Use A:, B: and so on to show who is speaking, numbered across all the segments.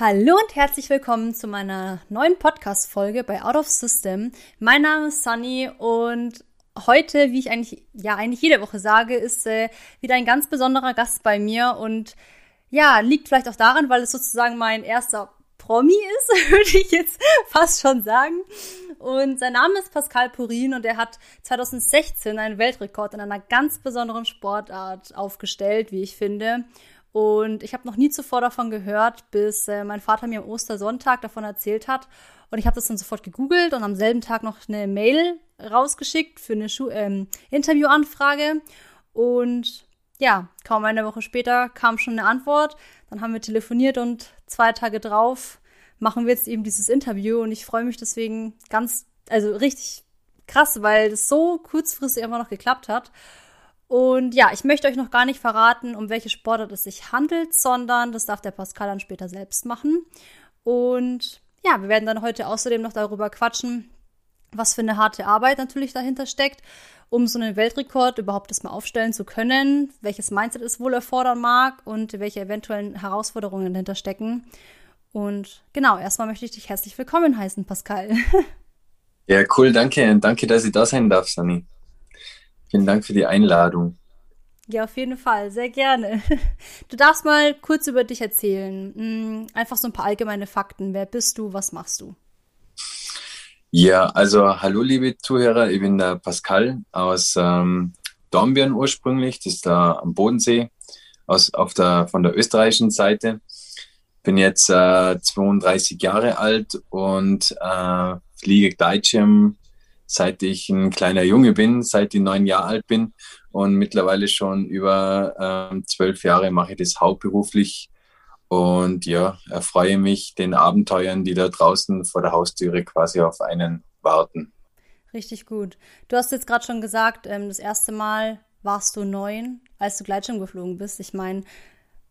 A: Hallo und herzlich willkommen zu meiner neuen Podcast-Folge bei Out of System. Mein Name ist Sunny und heute, wie ich eigentlich, ja, eigentlich jede Woche sage, ist äh, wieder ein ganz besonderer Gast bei mir und ja, liegt vielleicht auch daran, weil es sozusagen mein erster Promi ist, würde ich jetzt fast schon sagen. Und sein Name ist Pascal Purin und er hat 2016 einen Weltrekord in einer ganz besonderen Sportart aufgestellt, wie ich finde. Und ich habe noch nie zuvor davon gehört, bis äh, mein Vater mir am Ostersonntag davon erzählt hat. Und ich habe das dann sofort gegoogelt und am selben Tag noch eine Mail rausgeschickt für eine Schu ähm, Interviewanfrage. Und ja, kaum eine Woche später kam schon eine Antwort. Dann haben wir telefoniert und zwei Tage drauf machen wir jetzt eben dieses Interview. Und ich freue mich deswegen ganz, also richtig krass, weil das so kurzfristig einfach noch geklappt hat. Und ja, ich möchte euch noch gar nicht verraten, um welche Sportart es sich handelt, sondern das darf der Pascal dann später selbst machen. Und ja, wir werden dann heute außerdem noch darüber quatschen, was für eine harte Arbeit natürlich dahinter steckt, um so einen Weltrekord überhaupt erstmal aufstellen zu können, welches Mindset es wohl erfordern mag und welche eventuellen Herausforderungen dahinter stecken. Und genau, erstmal möchte ich dich herzlich willkommen heißen, Pascal.
B: Ja, cool, danke. Danke, dass ich da sein darf, Sani. Vielen Dank für die Einladung.
A: Ja, auf jeden Fall, sehr gerne. Du darfst mal kurz über dich erzählen. Hm, einfach so ein paar allgemeine Fakten. Wer bist du? Was machst du?
B: Ja, also hallo liebe Zuhörer, ich bin der Pascal aus ähm, Dornbirn ursprünglich, das ist da am Bodensee, aus, auf der, von der österreichischen Seite. Bin jetzt äh, 32 Jahre alt und äh, fliege Gleitschirm seit ich ein kleiner Junge bin, seit ich neun Jahre alt bin und mittlerweile schon über ähm, zwölf Jahre mache ich das hauptberuflich und ja, erfreue mich den Abenteuern, die da draußen vor der Haustüre quasi auf einen warten.
A: Richtig gut. Du hast jetzt gerade schon gesagt, ähm, das erste Mal warst du neun, als du Gleitschirm geflogen bist. Ich meine,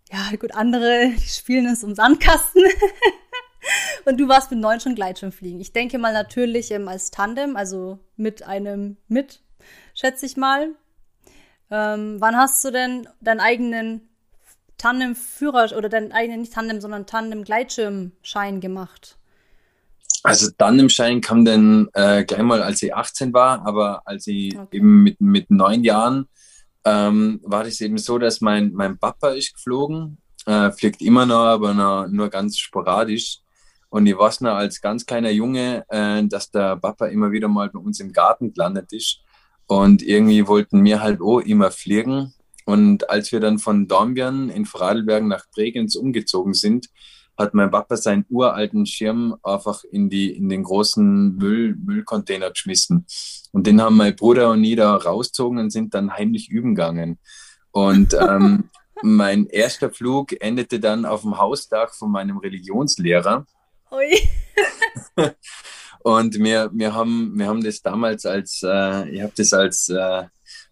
A: ja, gut, andere spielen es um Sandkasten. Und du warst mit neun schon Gleitschirmfliegen. Ich denke mal natürlich ähm, als Tandem, also mit einem mit, schätze ich mal. Ähm, wann hast du denn deinen eigenen Tandem-Führer oder deinen eigenen, nicht Tandem, sondern Tandem-Gleitschirmschein gemacht?
B: Also Tandemschein kam dann äh, gleich mal, als ich 18 war, aber als ich okay. eben mit, mit neun Jahren ähm, war das eben so, dass mein, mein Papa ist geflogen, äh, fliegt immer noch, aber noch, nur ganz sporadisch. Und ich weiß noch als ganz kleiner Junge, äh, dass der Papa immer wieder mal bei uns im Garten gelandet ist. Und irgendwie wollten wir halt auch immer fliegen. Und als wir dann von Dornbirn in Vorarlberg nach Bregenz umgezogen sind, hat mein Papa seinen uralten Schirm einfach in, die, in den großen Müll, Müllcontainer geschmissen. Und den haben mein Bruder und ich da rausgezogen und sind dann heimlich üben gegangen. Und ähm, mein erster Flug endete dann auf dem Hausdach von meinem Religionslehrer. Ui. und wir, wir, haben, wir haben das damals als, äh, ich habe das als äh,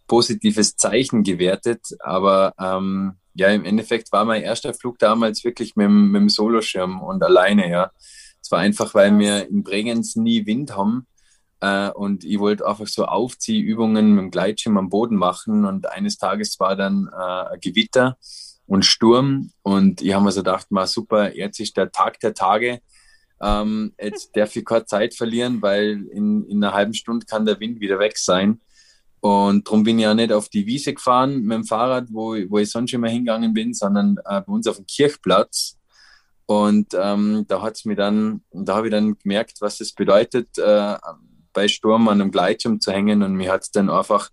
B: positives Zeichen gewertet, aber ähm, ja, im Endeffekt war mein erster Flug damals wirklich mit, mit dem Soloschirm und alleine, ja. Es war einfach, weil wir in Bregenz nie Wind haben äh, und ich wollte einfach so Aufziehübungen mit dem Gleitschirm am Boden machen und eines Tages war dann äh, ein Gewitter und Sturm und ich habe mir so gedacht, mal super, jetzt ist der Tag der Tage, ähm, jetzt darf ich keine Zeit verlieren, weil in, in einer halben Stunde kann der Wind wieder weg sein. Und darum bin ich ja nicht auf die Wiese gefahren mit dem Fahrrad, wo, wo ich sonst immer hingegangen bin, sondern äh, bei uns auf dem Kirchplatz. Und ähm, da hat's mir dann, da habe ich dann gemerkt, was das bedeutet, äh, bei Sturm an einem Gleitschirm zu hängen. Und mir hat's dann einfach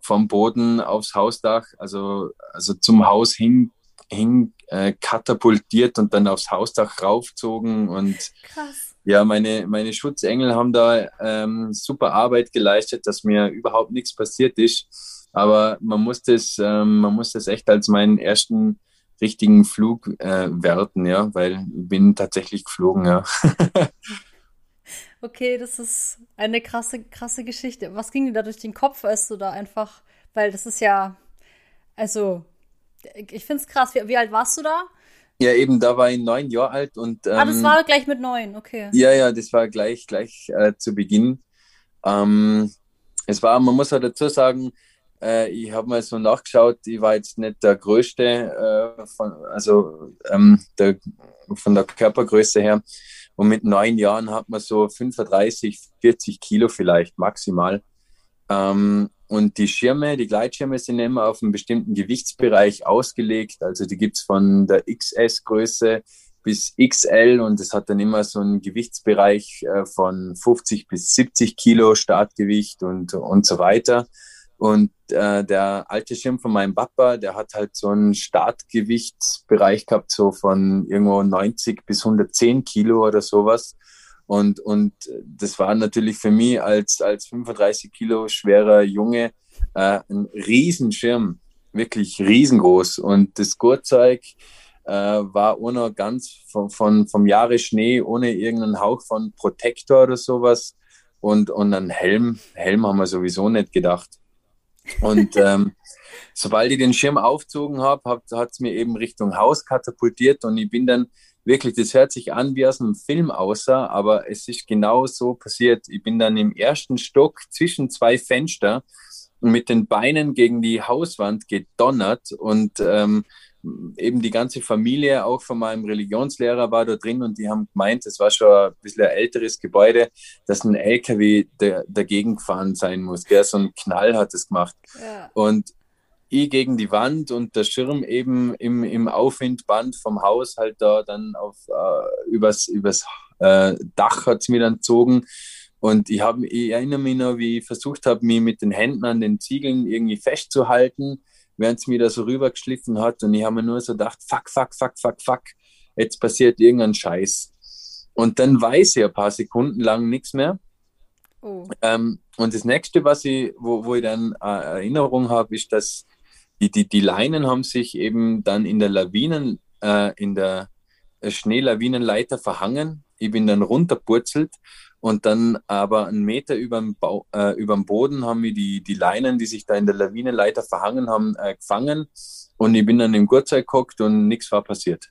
B: vom Boden aufs Hausdach, also, also zum Haus hin hin äh, katapultiert und dann aufs Hausdach raufgezogen und Krass. ja, meine, meine Schutzengel haben da ähm, super Arbeit geleistet, dass mir überhaupt nichts passiert ist. Aber man muss das, ähm, man muss das echt als meinen ersten richtigen Flug äh, werten, ja, weil ich bin tatsächlich geflogen, ja.
A: okay, das ist eine krasse, krasse Geschichte. Was ging dir da durch den Kopf, als du da einfach, weil das ist ja, also ich finde es krass. Wie, wie, alt warst du da?
B: Ja, eben, da war ich neun Jahre alt und.
A: Ähm, ah, das ähm, war gleich mit neun, okay.
B: Ja, ja, das war gleich, gleich äh, zu Beginn. Ähm, es war, man muss auch dazu sagen, äh, ich habe mal so nachgeschaut, ich war jetzt nicht der Größte, äh, von, also ähm, der, von der Körpergröße her. Und mit neun Jahren hat man so 35, 40 Kilo vielleicht maximal. Ähm, und die Schirme, die Gleitschirme sind immer auf einen bestimmten Gewichtsbereich ausgelegt. Also die gibt's von der XS-Größe bis XL und es hat dann immer so einen Gewichtsbereich äh, von 50 bis 70 Kilo Startgewicht und, und so weiter. Und äh, der alte Schirm von meinem Papa, der hat halt so einen Startgewichtsbereich gehabt, so von irgendwo 90 bis 110 Kilo oder sowas. Und, und das war natürlich für mich als, als 35 Kilo schwerer Junge äh, ein Riesenschirm, wirklich riesengroß. Und das Gurtzeug äh, war ohne ganz von, von, vom Jahre Schnee, ohne irgendeinen Hauch von Protektor oder sowas. Und, und einen Helm, Helm haben wir sowieso nicht gedacht. Und ähm, sobald ich den Schirm aufgezogen habe, hat es mir eben Richtung Haus katapultiert und ich bin dann wirklich, das hört sich an wie aus einem Film außer, aber es ist genau so passiert. Ich bin dann im ersten Stock zwischen zwei Fenster mit den Beinen gegen die Hauswand gedonnert und ähm, eben die ganze Familie, auch von meinem Religionslehrer, war da drin und die haben gemeint, es war schon ein bisschen ein älteres Gebäude, dass ein LKW da, dagegen gefahren sein muss. Der so einen Knall hat es gemacht. Ja. Und ich gegen die Wand und der Schirm eben im, im Aufwindband vom Haus halt da dann auf äh, übers, übers äh, Dach hat es mir dann gezogen. Und ich, hab, ich erinnere mich noch, wie ich versucht habe, mich mit den Händen an den Ziegeln irgendwie festzuhalten während es mir da so rübergeschliffen hat und ich habe mir nur so gedacht, fuck, fuck, fuck, fuck, fuck, jetzt passiert irgendein Scheiß. Und dann weiß ich ein paar Sekunden lang nichts mehr. Oh. Ähm, und das nächste, was ich, wo, wo ich dann äh, Erinnerung habe, ist, dass die, die, die Leinen haben sich eben dann in der Lawinen, äh, in der Schneelawinenleiter verhangen. Ich bin dann runterpurzelt und dann aber einen Meter über dem, äh, überm Boden haben wir die, die Leinen, die sich da in der Lawinenleiter verhangen haben, äh, gefangen. Und ich bin dann im Gurtzeug gehockt und nichts war passiert.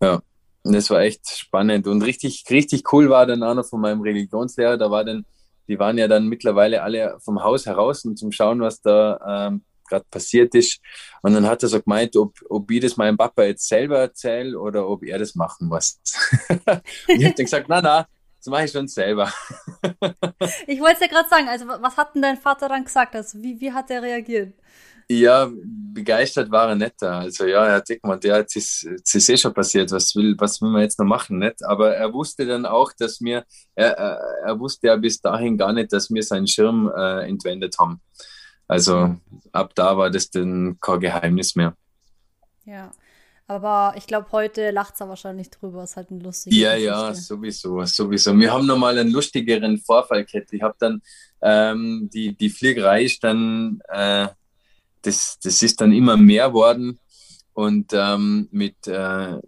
B: Ja, und das war echt spannend. Und richtig, richtig cool war dann auch noch von meinem Religionslehrer. Da war dann, die waren ja dann mittlerweile alle vom Haus heraus und zum Schauen, was da ähm, gerade passiert ist. Und dann hat er so gemeint, ob, ob ich das meinem Papa jetzt selber erzähle oder ob er das machen muss. und ich habe dann gesagt, na, na, das mache ich schon selber.
A: ich wollte es ja gerade sagen, also was hat denn dein Vater dann gesagt? Also wie, wie hat er reagiert?
B: Ja, begeistert war er nicht da. Also ja, er hat gemeint, ja, jetzt ist, jetzt ist eh schon passiert, was will, was will man jetzt noch machen, nicht? Aber er wusste dann auch, dass wir, er, er wusste ja bis dahin gar nicht, dass wir seinen Schirm äh, entwendet haben. Also ab da war das dann kein Geheimnis mehr.
A: Ja. Aber ich glaube, heute lacht er wahrscheinlich drüber. Ist halt ein lustiger.
B: Ja, Geschichte. ja, sowieso, sowieso. Wir haben nochmal einen lustigeren Vorfall gehabt. Ich habe dann ähm, die, die Fliegerei ist dann, äh, das, das ist dann immer mehr worden. Und ähm, mit, äh,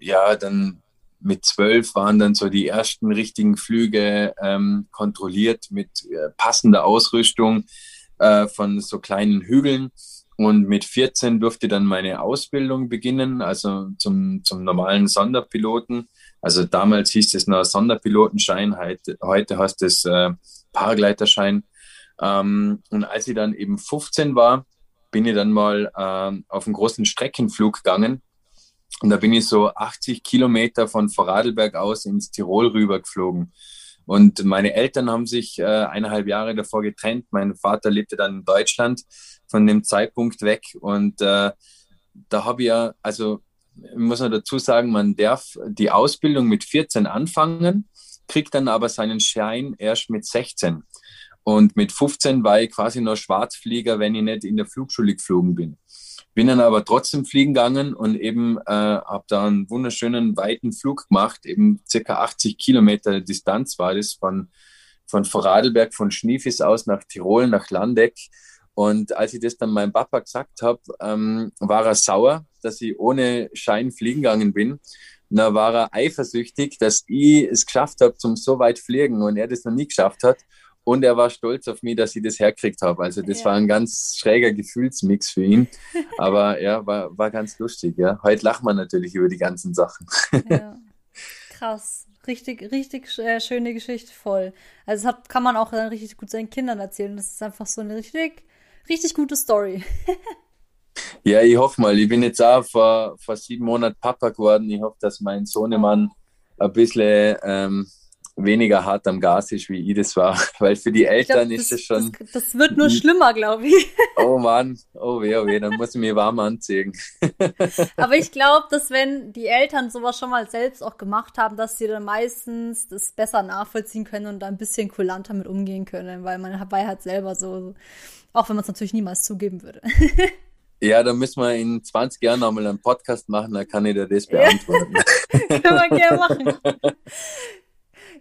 B: ja, dann mit zwölf waren dann so die ersten richtigen Flüge ähm, kontrolliert mit äh, passender Ausrüstung äh, von so kleinen Hügeln. Und mit 14 durfte dann meine Ausbildung beginnen, also zum, zum normalen Sonderpiloten. Also damals hieß es noch Sonderpilotenschein, heute, heißt es äh, Paragleiterschein. Ähm, und als ich dann eben 15 war, bin ich dann mal äh, auf einen großen Streckenflug gegangen. Und da bin ich so 80 Kilometer von Vorarlberg aus ins Tirol rüber geflogen. Und meine Eltern haben sich äh, eineinhalb Jahre davor getrennt. Mein Vater lebte dann in Deutschland von dem Zeitpunkt weg. Und äh, da habe ich ja, also muss man dazu sagen, man darf die Ausbildung mit 14 anfangen, kriegt dann aber seinen Schein erst mit 16. Und mit 15 war ich quasi noch Schwarzflieger, wenn ich nicht in der Flugschule geflogen bin. Bin dann aber trotzdem fliegen gegangen und eben äh, habe da einen wunderschönen weiten Flug gemacht, eben circa 80 Kilometer Distanz war das von, von Vorarlberg, von Schniefis aus nach Tirol, nach Landeck. Und als ich das dann meinem Papa gesagt habe, ähm, war er sauer, dass ich ohne Schein fliegen gegangen bin. Und da war er eifersüchtig, dass ich es geschafft habe, zum so weit fliegen und er das noch nie geschafft hat. Und er war stolz auf mich, dass ich das herkriegt habe. Also das ja. war ein ganz schräger Gefühlsmix für ihn. Aber ja, war, war ganz lustig. Ja. Heute lacht man natürlich über die ganzen Sachen.
A: Ja. Krass. Richtig, richtig äh, schöne Geschichte voll. Also das hat, kann man auch dann richtig gut seinen Kindern erzählen. Das ist einfach so eine richtig richtig gute Story.
B: Ja, ich hoffe mal. Ich bin jetzt auch vor, vor sieben Monaten Papa geworden. Ich hoffe, dass mein Sohnemann ein bisschen ähm, weniger hart am Gas ist, wie ich das war. Weil für die Eltern glaub, das, ist es schon.
A: Das, das, wird nur schlimmer, glaube ich.
B: Oh Mann, oh weh, oh weh, dann muss ich mir warm anziehen.
A: Aber ich glaube, dass wenn die Eltern sowas schon mal selbst auch gemacht haben, dass sie dann meistens das besser nachvollziehen können und da ein bisschen kulanter mit umgehen können, weil man dabei halt selber so, auch wenn man es natürlich niemals zugeben würde.
B: Ja, da müssen wir in 20 Jahren nochmal einen Podcast machen, dann kann ich dir das beantworten.
A: Können wir gerne machen.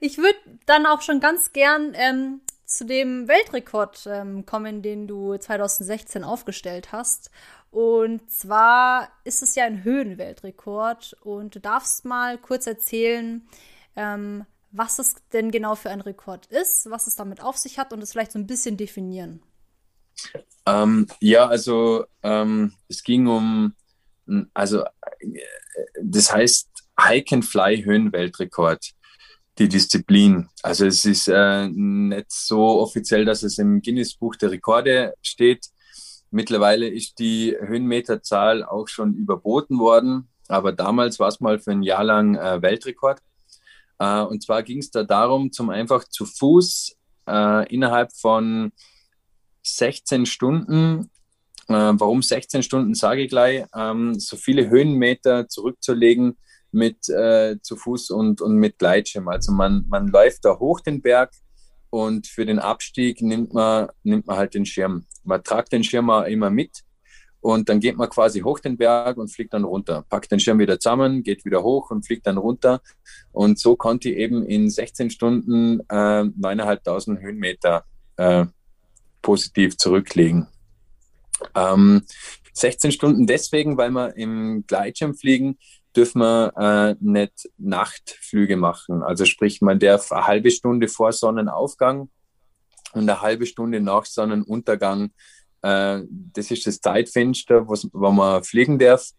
A: Ich würde dann auch schon ganz gern ähm, zu dem Weltrekord ähm, kommen, den du 2016 aufgestellt hast. Und zwar ist es ja ein Höhenweltrekord und du darfst mal kurz erzählen, ähm, was es denn genau für ein Rekord ist, was es damit auf sich hat und es vielleicht so ein bisschen definieren.
B: Ähm, ja, also ähm, es ging um, also äh, das heißt Hike and Fly Höhenweltrekord die Disziplin. Also es ist äh, nicht so offiziell, dass es im Guinness-Buch der Rekorde steht. Mittlerweile ist die Höhenmeterzahl auch schon überboten worden, aber damals war es mal für ein Jahr lang äh, Weltrekord. Äh, und zwar ging es da darum, zum einfach zu Fuß äh, innerhalb von 16 Stunden äh, warum 16 Stunden, sage ich gleich, ähm, so viele Höhenmeter zurückzulegen, mit äh, zu Fuß und, und mit Gleitschirm. Also man, man läuft da hoch den Berg und für den Abstieg nimmt man, nimmt man halt den Schirm. Man tragt den Schirm immer mit und dann geht man quasi hoch den Berg und fliegt dann runter. Packt den Schirm wieder zusammen, geht wieder hoch und fliegt dann runter. Und so konnte ich eben in 16 Stunden äh, 9.500 Höhenmeter äh, positiv zurücklegen. Ähm, 16 Stunden deswegen, weil man im Gleitschirmfliegen dürfen wir äh, nicht Nachtflüge machen. Also sprich, man darf eine halbe Stunde vor Sonnenaufgang und eine halbe Stunde nach Sonnenuntergang. Äh, das ist das Zeitfenster, wo man fliegen darf.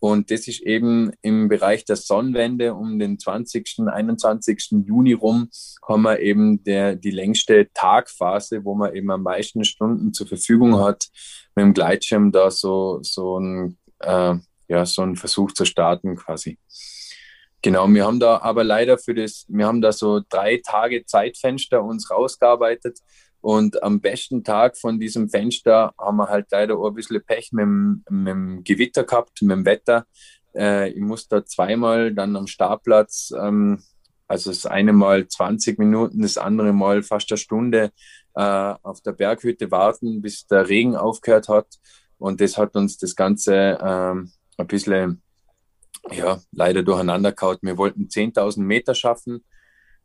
B: Und das ist eben im Bereich der Sonnenwende um den 20., 21. Juni rum, haben wir eben der, die längste Tagphase, wo man eben am meisten Stunden zur Verfügung hat, mit dem Gleitschirm da so, so ein äh, ja, so einen Versuch zu starten quasi. Genau, wir haben da aber leider für das, wir haben da so drei Tage Zeitfenster uns rausgearbeitet und am besten Tag von diesem Fenster haben wir halt leider auch ein bisschen Pech mit dem, mit dem Gewitter gehabt, mit dem Wetter. Äh, ich musste zweimal dann am Startplatz, ähm, also das eine Mal 20 Minuten, das andere Mal fast eine Stunde äh, auf der Berghütte warten, bis der Regen aufgehört hat. Und das hat uns das Ganze ähm, ein bisschen, ja, leider durcheinander kaut. Wir wollten 10.000 Meter schaffen.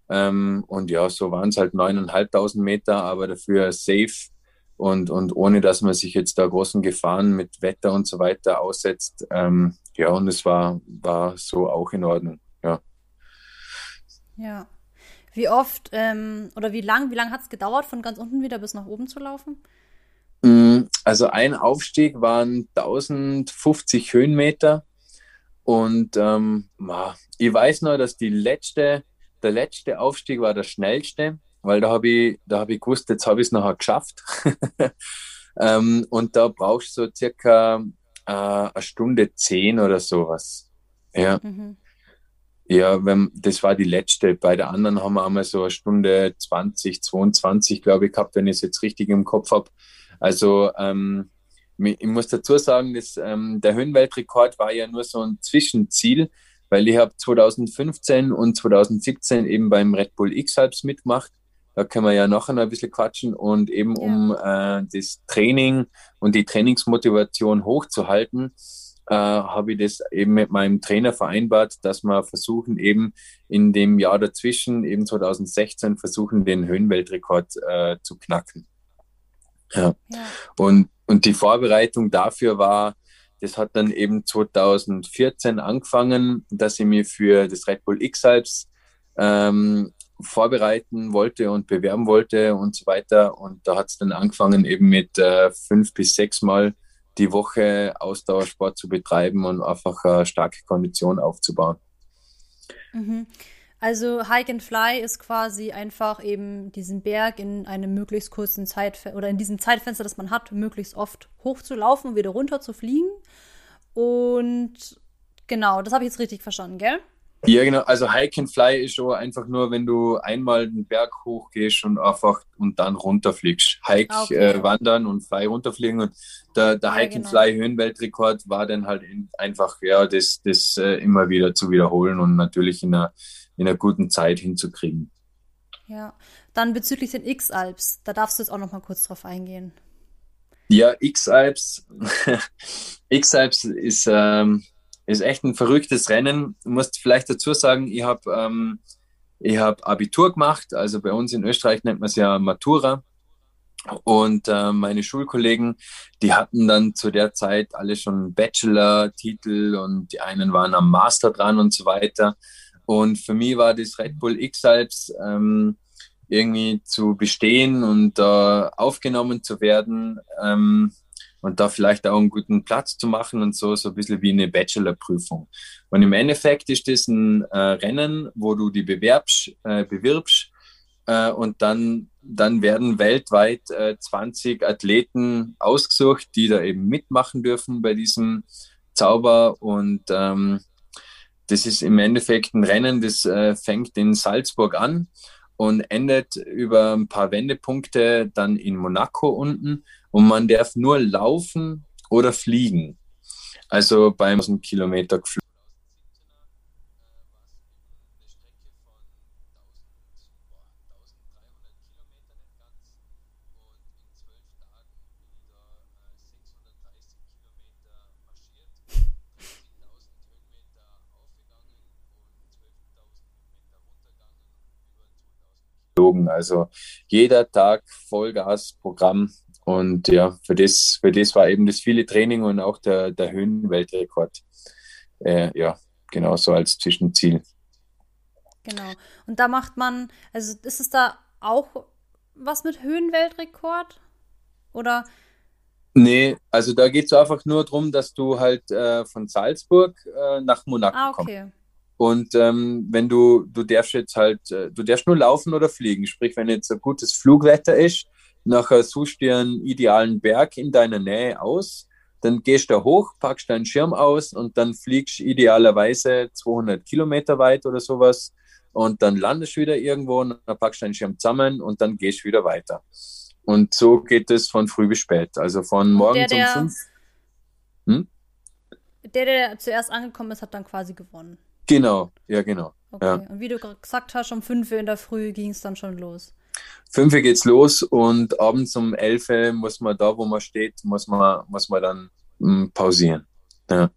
B: Ähm, und ja, so waren es halt 9.500 Meter, aber dafür safe und, und ohne, dass man sich jetzt da großen Gefahren mit Wetter und so weiter aussetzt. Ähm, ja, und es war, war so auch in Ordnung, ja.
A: Ja. Wie oft ähm, oder wie lang, wie lang hat es gedauert, von ganz unten wieder bis nach oben zu laufen?
B: Mm, also ein Aufstieg waren 1050 Höhenmeter und ähm, ich weiß nur, dass die letzte, der letzte Aufstieg war der schnellste, weil da habe ich, da habe ich gewusst, jetzt habe ich es nachher geschafft. ähm, und da brauchst du so circa äh, eine Stunde zehn oder sowas. Ja. Mhm. Ja, wenn, das war die letzte. Bei der anderen haben wir einmal so eine Stunde 20, 22, glaube ich, gehabt, wenn ich es jetzt richtig im Kopf habe. Also ähm, ich muss dazu sagen, dass, ähm, der Höhenweltrekord war ja nur so ein Zwischenziel, weil ich habe 2015 und 2017 eben beim Red Bull X-Alps mitgemacht. Da können wir ja nachher noch ein bisschen quatschen und eben ja. um äh, das Training und die Trainingsmotivation hochzuhalten, äh, habe ich das eben mit meinem Trainer vereinbart, dass wir versuchen eben in dem Jahr dazwischen, eben 2016, versuchen den Höhenweltrekord äh, zu knacken. Ja. ja. Und, und die Vorbereitung dafür war, das hat dann eben 2014 angefangen, dass ich mich für das Red Bull X-Alps ähm, vorbereiten wollte und bewerben wollte und so weiter. Und da hat es dann angefangen, eben mit äh, fünf bis sechs Mal die Woche Ausdauersport zu betreiben und einfach eine starke Kondition aufzubauen.
A: Mhm. Also Hike and Fly ist quasi einfach eben diesen Berg in einem möglichst kurzen Zeitfenster oder in diesem Zeitfenster, das man hat, möglichst oft hochzulaufen und wieder runter zu fliegen. Und genau, das habe ich jetzt richtig verstanden, gell?
B: Ja, genau. Also Hike and Fly ist schon einfach nur, wenn du einmal den Berg hochgehst und einfach und dann runterfliegst. Hike, ah, okay. äh, wandern und Fly runterfliegen. Und der, der ja, Hike genau. and Fly Höhenweltrekord war dann halt einfach, ja, das, das äh, immer wieder zu wiederholen und natürlich in einer, in einer guten Zeit hinzukriegen.
A: Ja, dann bezüglich den X-Alps, da darfst du jetzt auch noch mal kurz drauf eingehen.
B: Ja, X-Alps. X-Alps ist, ähm, ist echt ein verrücktes Rennen. Du musst vielleicht dazu sagen, ich habe ähm, hab Abitur gemacht. Also bei uns in Österreich nennt man es ja Matura. Und äh, meine Schulkollegen, die hatten dann zu der Zeit alle schon Bachelor-Titel und die einen waren am Master dran und so weiter. Und für mich war das Red Bull X-Alps ähm, irgendwie zu bestehen und äh, aufgenommen zu werden ähm, und da vielleicht auch einen guten Platz zu machen und so, so ein bisschen wie eine Bachelorprüfung. Und im Endeffekt ist das ein äh, Rennen, wo du die bewerbst, äh, bewirbst äh, und dann, dann werden weltweit 20 äh, Athleten ausgesucht, die da eben mitmachen dürfen bei diesem Zauber und ähm, das ist im Endeffekt ein Rennen, das äh, fängt in Salzburg an und endet über ein paar Wendepunkte dann in Monaco unten und man darf nur laufen oder fliegen. Also beim Kilometer geflogen. Also jeder Tag Vollgas-Programm. Und ja, für das, für das war eben das viele Training und auch der, der Höhenweltrekord. Äh, ja, genau so als Zwischenziel.
A: Genau. Und da macht man, also ist es da auch was mit Höhenweltrekord? Oder?
B: Nee, also da geht es einfach nur darum, dass du halt äh, von Salzburg äh, nach Monaco ah, okay. kommst. Und ähm, wenn du, du darfst jetzt halt, äh, du darfst nur laufen oder fliegen. Sprich, wenn jetzt ein gutes Flugwetter ist, nachher suchst du dir einen idealen Berg in deiner Nähe aus, dann gehst du da hoch, packst deinen Schirm aus und dann fliegst idealerweise 200 Kilometer weit oder sowas und dann landest du wieder irgendwo und dann packst du deinen Schirm zusammen und dann gehst du wieder weiter. Und so geht es von früh bis spät. Also von morgens um fünf.
A: Hm? Der, der zuerst angekommen ist, hat dann quasi gewonnen.
B: Genau, ja, genau.
A: Okay. Ja. Und wie du gesagt hast, um 5 Uhr in der Früh ging es dann schon los.
B: 5 Uhr geht's los und abends um 11 Uhr muss man da, wo man steht, muss man, muss man dann m, mm, pausieren. Ja.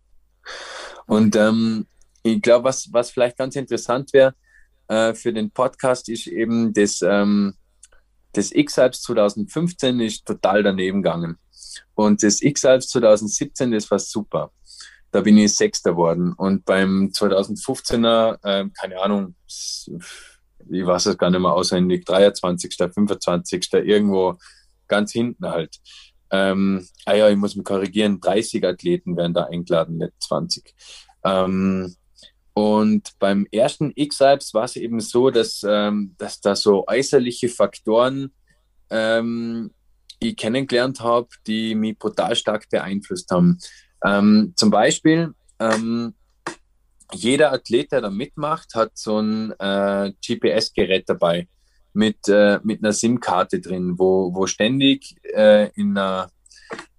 B: Und ähm, ich glaube, was, was vielleicht ganz interessant wäre äh, für den Podcast, ist eben das, ähm, das X-Alps 2015 ist total daneben gegangen. Und das X-Alps 2017, das war super da bin ich Sechster geworden. Und beim 2015er, äh, keine Ahnung, ich weiß es gar nicht mehr auswendig, 23., 25., irgendwo ganz hinten halt. Ähm, ah ja, ich muss mich korrigieren, 30 Athleten werden da eingeladen, nicht 20. Ähm, und beim ersten X-Alps war es eben so, dass, ähm, dass da so äußerliche Faktoren ähm, ich kennengelernt habe, die mich brutal stark beeinflusst haben. Ähm, zum Beispiel, ähm, jeder Athlet, der da mitmacht, hat so ein äh, GPS-Gerät dabei mit, äh, mit einer SIM-Karte drin, wo, wo ständig äh, in einer,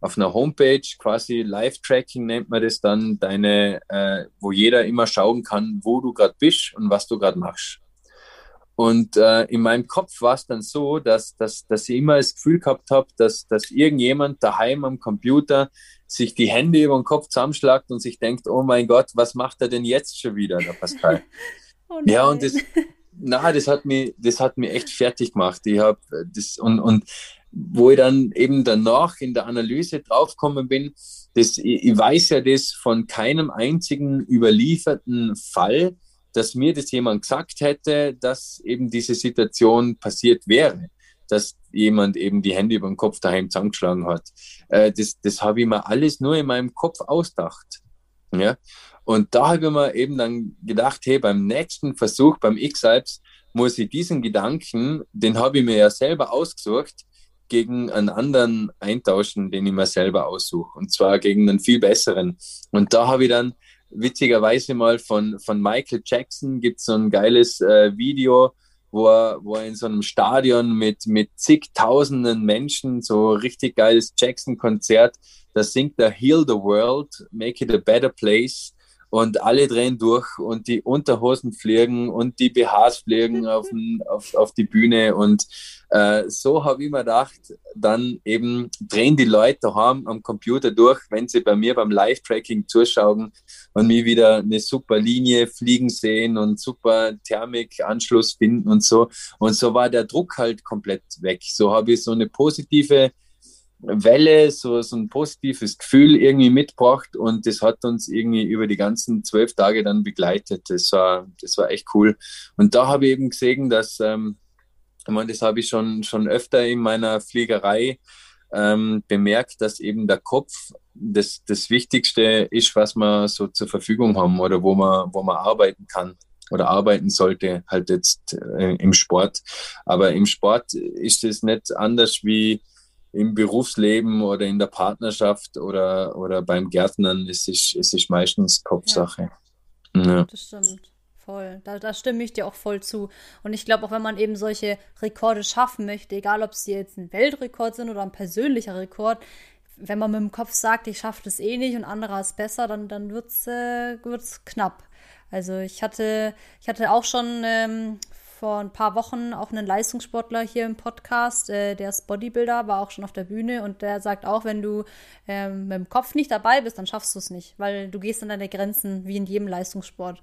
B: auf einer Homepage quasi Live-Tracking nennt man das dann, deine, äh, wo jeder immer schauen kann, wo du gerade bist und was du gerade machst. Und äh, in meinem Kopf war es dann so, dass, dass, dass ich immer das Gefühl gehabt habe, dass, dass irgendjemand daheim am Computer sich die Hände über den Kopf zusammenschlagt und sich denkt, oh mein Gott, was macht er denn jetzt schon wieder, der Pascal? oh ja, und das, na, das hat mich, das hat mich echt fertig gemacht. Ich habe das und, und wo ich dann eben danach in der Analyse draufgekommen bin, das, ich, ich weiß ja das von keinem einzigen überlieferten Fall, dass mir das jemand gesagt hätte, dass eben diese Situation passiert wäre, dass jemand eben die Hände über den Kopf daheim zusammengeschlagen hat. Äh, das das habe ich mir alles nur in meinem Kopf ausgedacht. Ja. Und da habe ich mir eben dann gedacht, hey, beim nächsten Versuch, beim X-Alps, muss ich diesen Gedanken, den habe ich mir ja selber ausgesucht, gegen einen anderen eintauschen, den ich mir selber aussuche. Und zwar gegen einen viel besseren. Und da habe ich dann witzigerweise mal von, von Michael Jackson gibt es so ein geiles äh, Video, wo er, wo er in so einem Stadion mit, mit zigtausenden Menschen, so richtig geiles Jackson-Konzert, da singt er Heal the World, Make it a Better Place und alle drehen durch und die Unterhosen fliegen und die BHs fliegen auf, auf, auf die Bühne und äh, so habe ich mir gedacht, dann eben drehen die Leute daheim am Computer durch, wenn sie bei mir beim Live-Tracking zuschauen und mir wieder eine super Linie fliegen sehen und super Thermikanschluss finden und so. Und so war der Druck halt komplett weg. So habe ich so eine positive Welle, so, so ein positives Gefühl irgendwie mitgebracht und das hat uns irgendwie über die ganzen zwölf Tage dann begleitet. Das war, das war echt cool. Und da habe ich eben gesehen, dass, ähm, ich meine, das habe ich schon, schon öfter in meiner Fliegerei ähm, bemerkt, dass eben der Kopf das, das Wichtigste ist, was wir so zur Verfügung haben oder wo man, wo man arbeiten kann oder arbeiten sollte, halt jetzt äh, im Sport. Aber im Sport ist es nicht anders wie im Berufsleben oder in der Partnerschaft oder, oder beim Gärtnern. Ist, es ist meistens Kopfsache.
A: Ja, ja. Das stimmt. Voll. Da, da stimme ich dir auch voll zu. Und ich glaube, auch wenn man eben solche Rekorde schaffen möchte, egal ob sie jetzt ein Weltrekord sind oder ein persönlicher Rekord, wenn man mit dem Kopf sagt, ich schaffe das eh nicht und anderer ist besser, dann, dann wird es äh, knapp. Also ich hatte, ich hatte auch schon ähm, vor ein paar Wochen auch einen Leistungssportler hier im Podcast, äh, der ist Bodybuilder, war auch schon auf der Bühne und der sagt auch, wenn du ähm, mit dem Kopf nicht dabei bist, dann schaffst du es nicht, weil du gehst an deine Grenzen wie in jedem Leistungssport.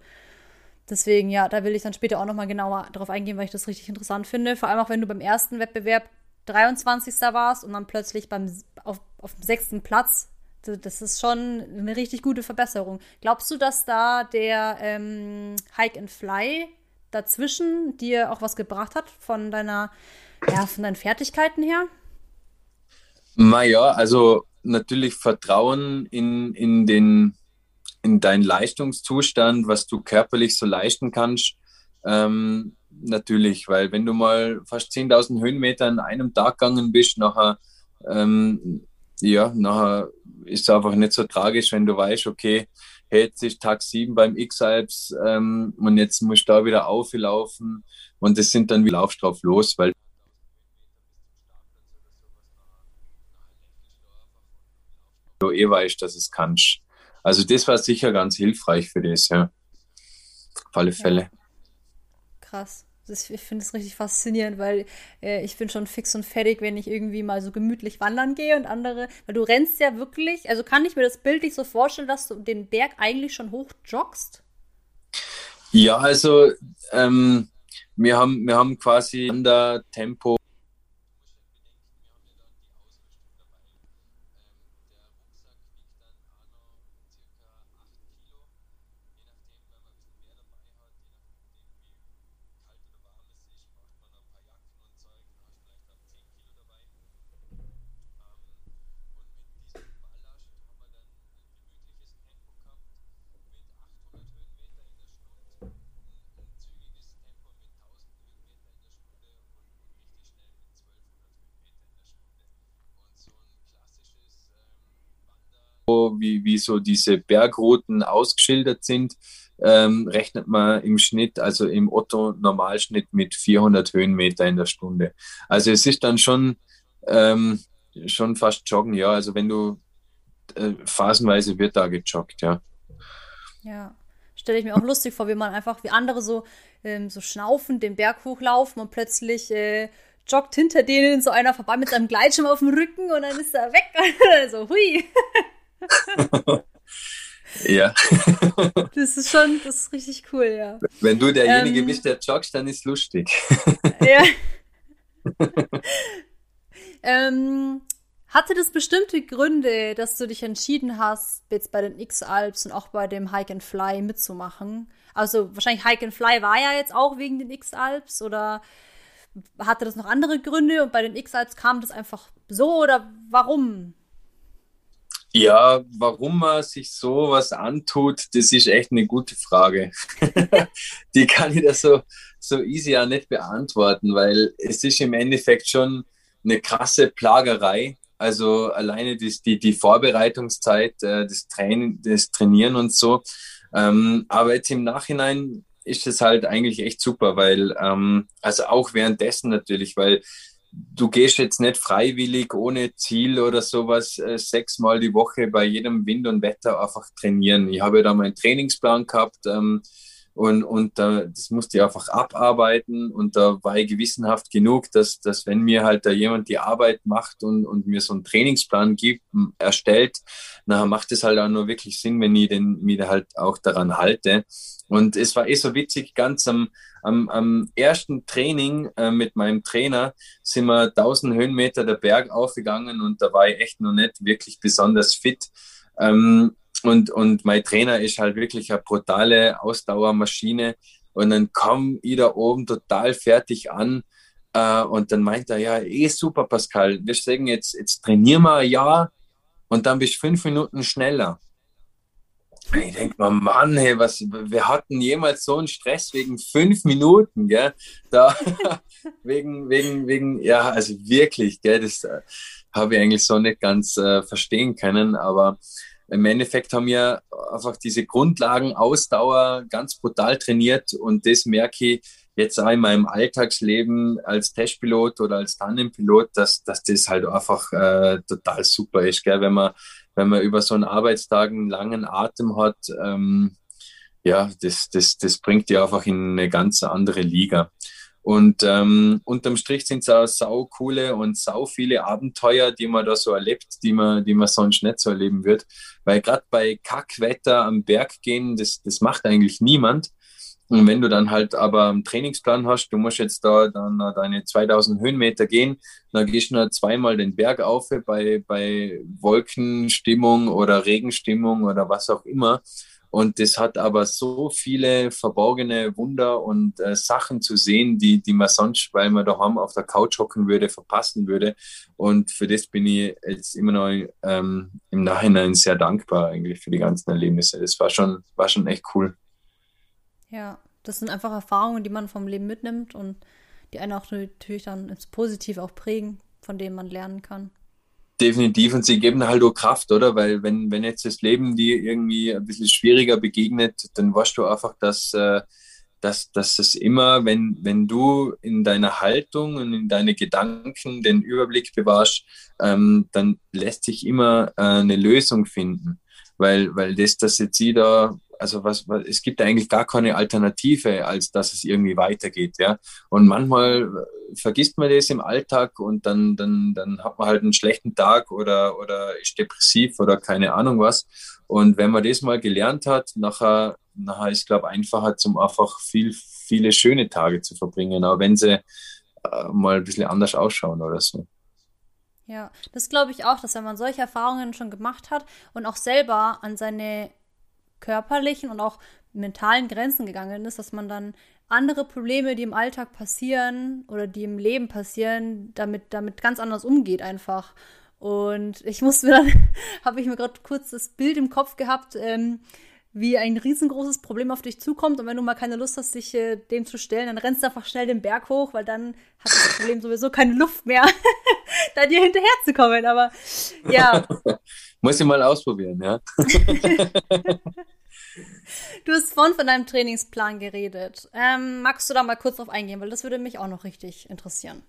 A: Deswegen, ja, da will ich dann später auch nochmal genauer darauf eingehen, weil ich das richtig interessant finde. Vor allem auch, wenn du beim ersten Wettbewerb 23. warst und dann plötzlich beim, auf, auf dem sechsten Platz das ist schon eine richtig gute Verbesserung. Glaubst du, dass da der ähm, Hike and Fly dazwischen dir auch was gebracht hat von deiner, ja, von deinen Fertigkeiten her?
B: Naja, also natürlich Vertrauen in, in, den, in deinen Leistungszustand, was du körperlich so leisten kannst. Ähm, natürlich, weil wenn du mal fast 10.000 Höhenmeter in einem Tag gegangen bist, nachher, ähm, ja, nachher ist es einfach nicht so tragisch, wenn du weißt, okay, hey, jetzt ist Tag 7 beim X-Alps ähm, und jetzt musst du da wieder auflaufen und das sind dann wie Laufst drauf los, weil du eh weißt, dass es kannst. Also das war sicher ganz hilfreich für das, ja. Auf alle Fälle. Ja.
A: Krass. Das, ich finde es richtig faszinierend, weil äh, ich bin schon fix und fertig, wenn ich irgendwie mal so gemütlich wandern gehe und andere, weil du rennst ja wirklich, also kann ich mir das bildlich so vorstellen, dass du den Berg eigentlich schon hoch joggst?
B: Ja, also ähm, wir, haben, wir haben quasi an Tempo wie, wie so diese Bergrouten ausgeschildert sind, ähm, rechnet man im Schnitt, also im Otto-Normalschnitt mit 400 Höhenmeter in der Stunde. Also es ist dann schon, ähm, schon fast joggen, ja. Also wenn du äh, phasenweise wird da gejoggt, ja.
A: Ja, stelle ich mir auch lustig vor, wie man einfach, wie andere so, ähm, so schnaufend den Berg hochlaufen und plötzlich äh, joggt hinter denen so einer vorbei mit seinem Gleitschirm auf dem Rücken und dann ist er weg. so, hui.
B: ja.
A: das ist schon, das ist richtig cool, ja.
B: Wenn du derjenige ähm, bist, der joggst, dann ist lustig.
A: ja. ähm, hatte das bestimmte Gründe, dass du dich entschieden hast, jetzt bei den X-Alps und auch bei dem Hike and Fly mitzumachen? Also wahrscheinlich Hike and Fly war ja jetzt auch wegen den X-Alps oder hatte das noch andere Gründe und bei den X-Alps kam das einfach so oder warum?
B: Ja, warum man sich sowas antut, das ist echt eine gute Frage. Die kann ich da so, so easy ja nicht beantworten, weil es ist im Endeffekt schon eine krasse Plagerei. Also alleine das, die, die Vorbereitungszeit, äh, das, Training, das Trainieren und so. Ähm, aber jetzt im Nachhinein ist es halt eigentlich echt super, weil, ähm, also auch währenddessen natürlich, weil du gehst jetzt nicht freiwillig ohne Ziel oder sowas äh, sechsmal die Woche bei jedem Wind und Wetter einfach trainieren. Ich habe ja da meinen Trainingsplan gehabt ähm, und, und äh, das musste ich einfach abarbeiten und da war ich gewissenhaft genug, dass, dass wenn mir halt da jemand die Arbeit macht und, und mir so einen Trainingsplan gibt, erstellt, nachher macht es halt auch nur wirklich Sinn, wenn ich den, mir halt auch daran halte. Und es war eh so witzig, ganz am, am, am ersten Training äh, mit meinem Trainer sind wir 1000 Höhenmeter der Berg aufgegangen und da war ich echt noch nicht wirklich besonders fit. Ähm, und, und mein Trainer ist halt wirklich eine brutale Ausdauermaschine. Und dann kam ich da oben total fertig an. Äh, und dann meint er, ja, eh super, Pascal. Wir sagen jetzt, jetzt trainieren wir ein Jahr und dann bist fünf Minuten schneller. Ich denke mal, Mann, hey, was, wir hatten jemals so einen Stress wegen fünf Minuten, gell? Da, wegen, wegen, wegen, ja, also wirklich, gell, das äh, habe ich eigentlich so nicht ganz äh, verstehen können, aber im Endeffekt haben wir einfach diese Grundlagen Ausdauer ganz brutal trainiert und das merke ich jetzt auch in meinem Alltagsleben als Testpilot oder als Tandempilot, dass, dass das halt einfach äh, total super ist, gell? wenn man wenn man über so einen Arbeitstag einen langen Atem hat, ähm, ja, das, das, das bringt die einfach in eine ganz andere Liga. Und ähm, unterm Strich sind es auch sau coole und sau viele Abenteuer, die man da so erlebt, die man, die man sonst nicht so erleben wird. Weil gerade bei Kackwetter am Berg gehen, das, das macht eigentlich niemand. Und wenn du dann halt aber einen Trainingsplan hast, du musst jetzt da dann deine 2000 Höhenmeter gehen, dann gehst du nur zweimal den Berg auf bei, bei Wolkenstimmung oder Regenstimmung oder was auch immer. Und das hat aber so viele verborgene Wunder und äh, Sachen zu sehen, die, die man sonst, weil man daheim auf der Couch hocken würde, verpassen würde. Und für das bin ich jetzt immer noch ähm, im Nachhinein sehr dankbar eigentlich für die ganzen Erlebnisse. Das war schon, war schon echt cool.
A: Ja, das sind einfach Erfahrungen, die man vom Leben mitnimmt und die einen auch natürlich dann ins Positive auch prägen, von denen man lernen kann.
B: Definitiv und sie geben halt auch Kraft, oder? Weil wenn, wenn jetzt das Leben dir irgendwie ein bisschen schwieriger begegnet, dann weißt du einfach, dass, äh, dass, dass es immer, wenn, wenn du in deiner Haltung und in deine Gedanken den Überblick bewahrst, ähm, dann lässt sich immer äh, eine Lösung finden. Weil, weil das, dass jetzt sie da also was, was, es gibt eigentlich gar keine Alternative, als dass es irgendwie weitergeht, ja. Und manchmal vergisst man das im Alltag und dann, dann, dann hat man halt einen schlechten Tag oder, oder ist depressiv oder keine Ahnung was. Und wenn man das mal gelernt hat, nachher, nachher ist, glaube ich, einfacher, zum einfach viel, viele schöne Tage zu verbringen, auch wenn sie äh, mal ein bisschen anders ausschauen oder so.
A: Ja, das glaube ich auch, dass wenn man solche Erfahrungen schon gemacht hat und auch selber an seine körperlichen und auch mentalen Grenzen gegangen ist, dass man dann andere Probleme, die im Alltag passieren oder die im Leben passieren, damit, damit ganz anders umgeht einfach. Und ich musste mir dann, habe ich mir gerade kurz das Bild im Kopf gehabt, ähm, wie ein riesengroßes Problem auf dich zukommt und wenn du mal keine Lust hast, dich äh, dem zu stellen, dann rennst du einfach schnell den Berg hoch, weil dann hat das Problem sowieso keine Luft mehr, da dir hinterher zu kommen. Aber ja.
B: Muss ich mal ausprobieren, ja.
A: du hast vorhin von deinem Trainingsplan geredet. Ähm, magst du da mal kurz drauf eingehen, weil das würde mich auch noch richtig interessieren.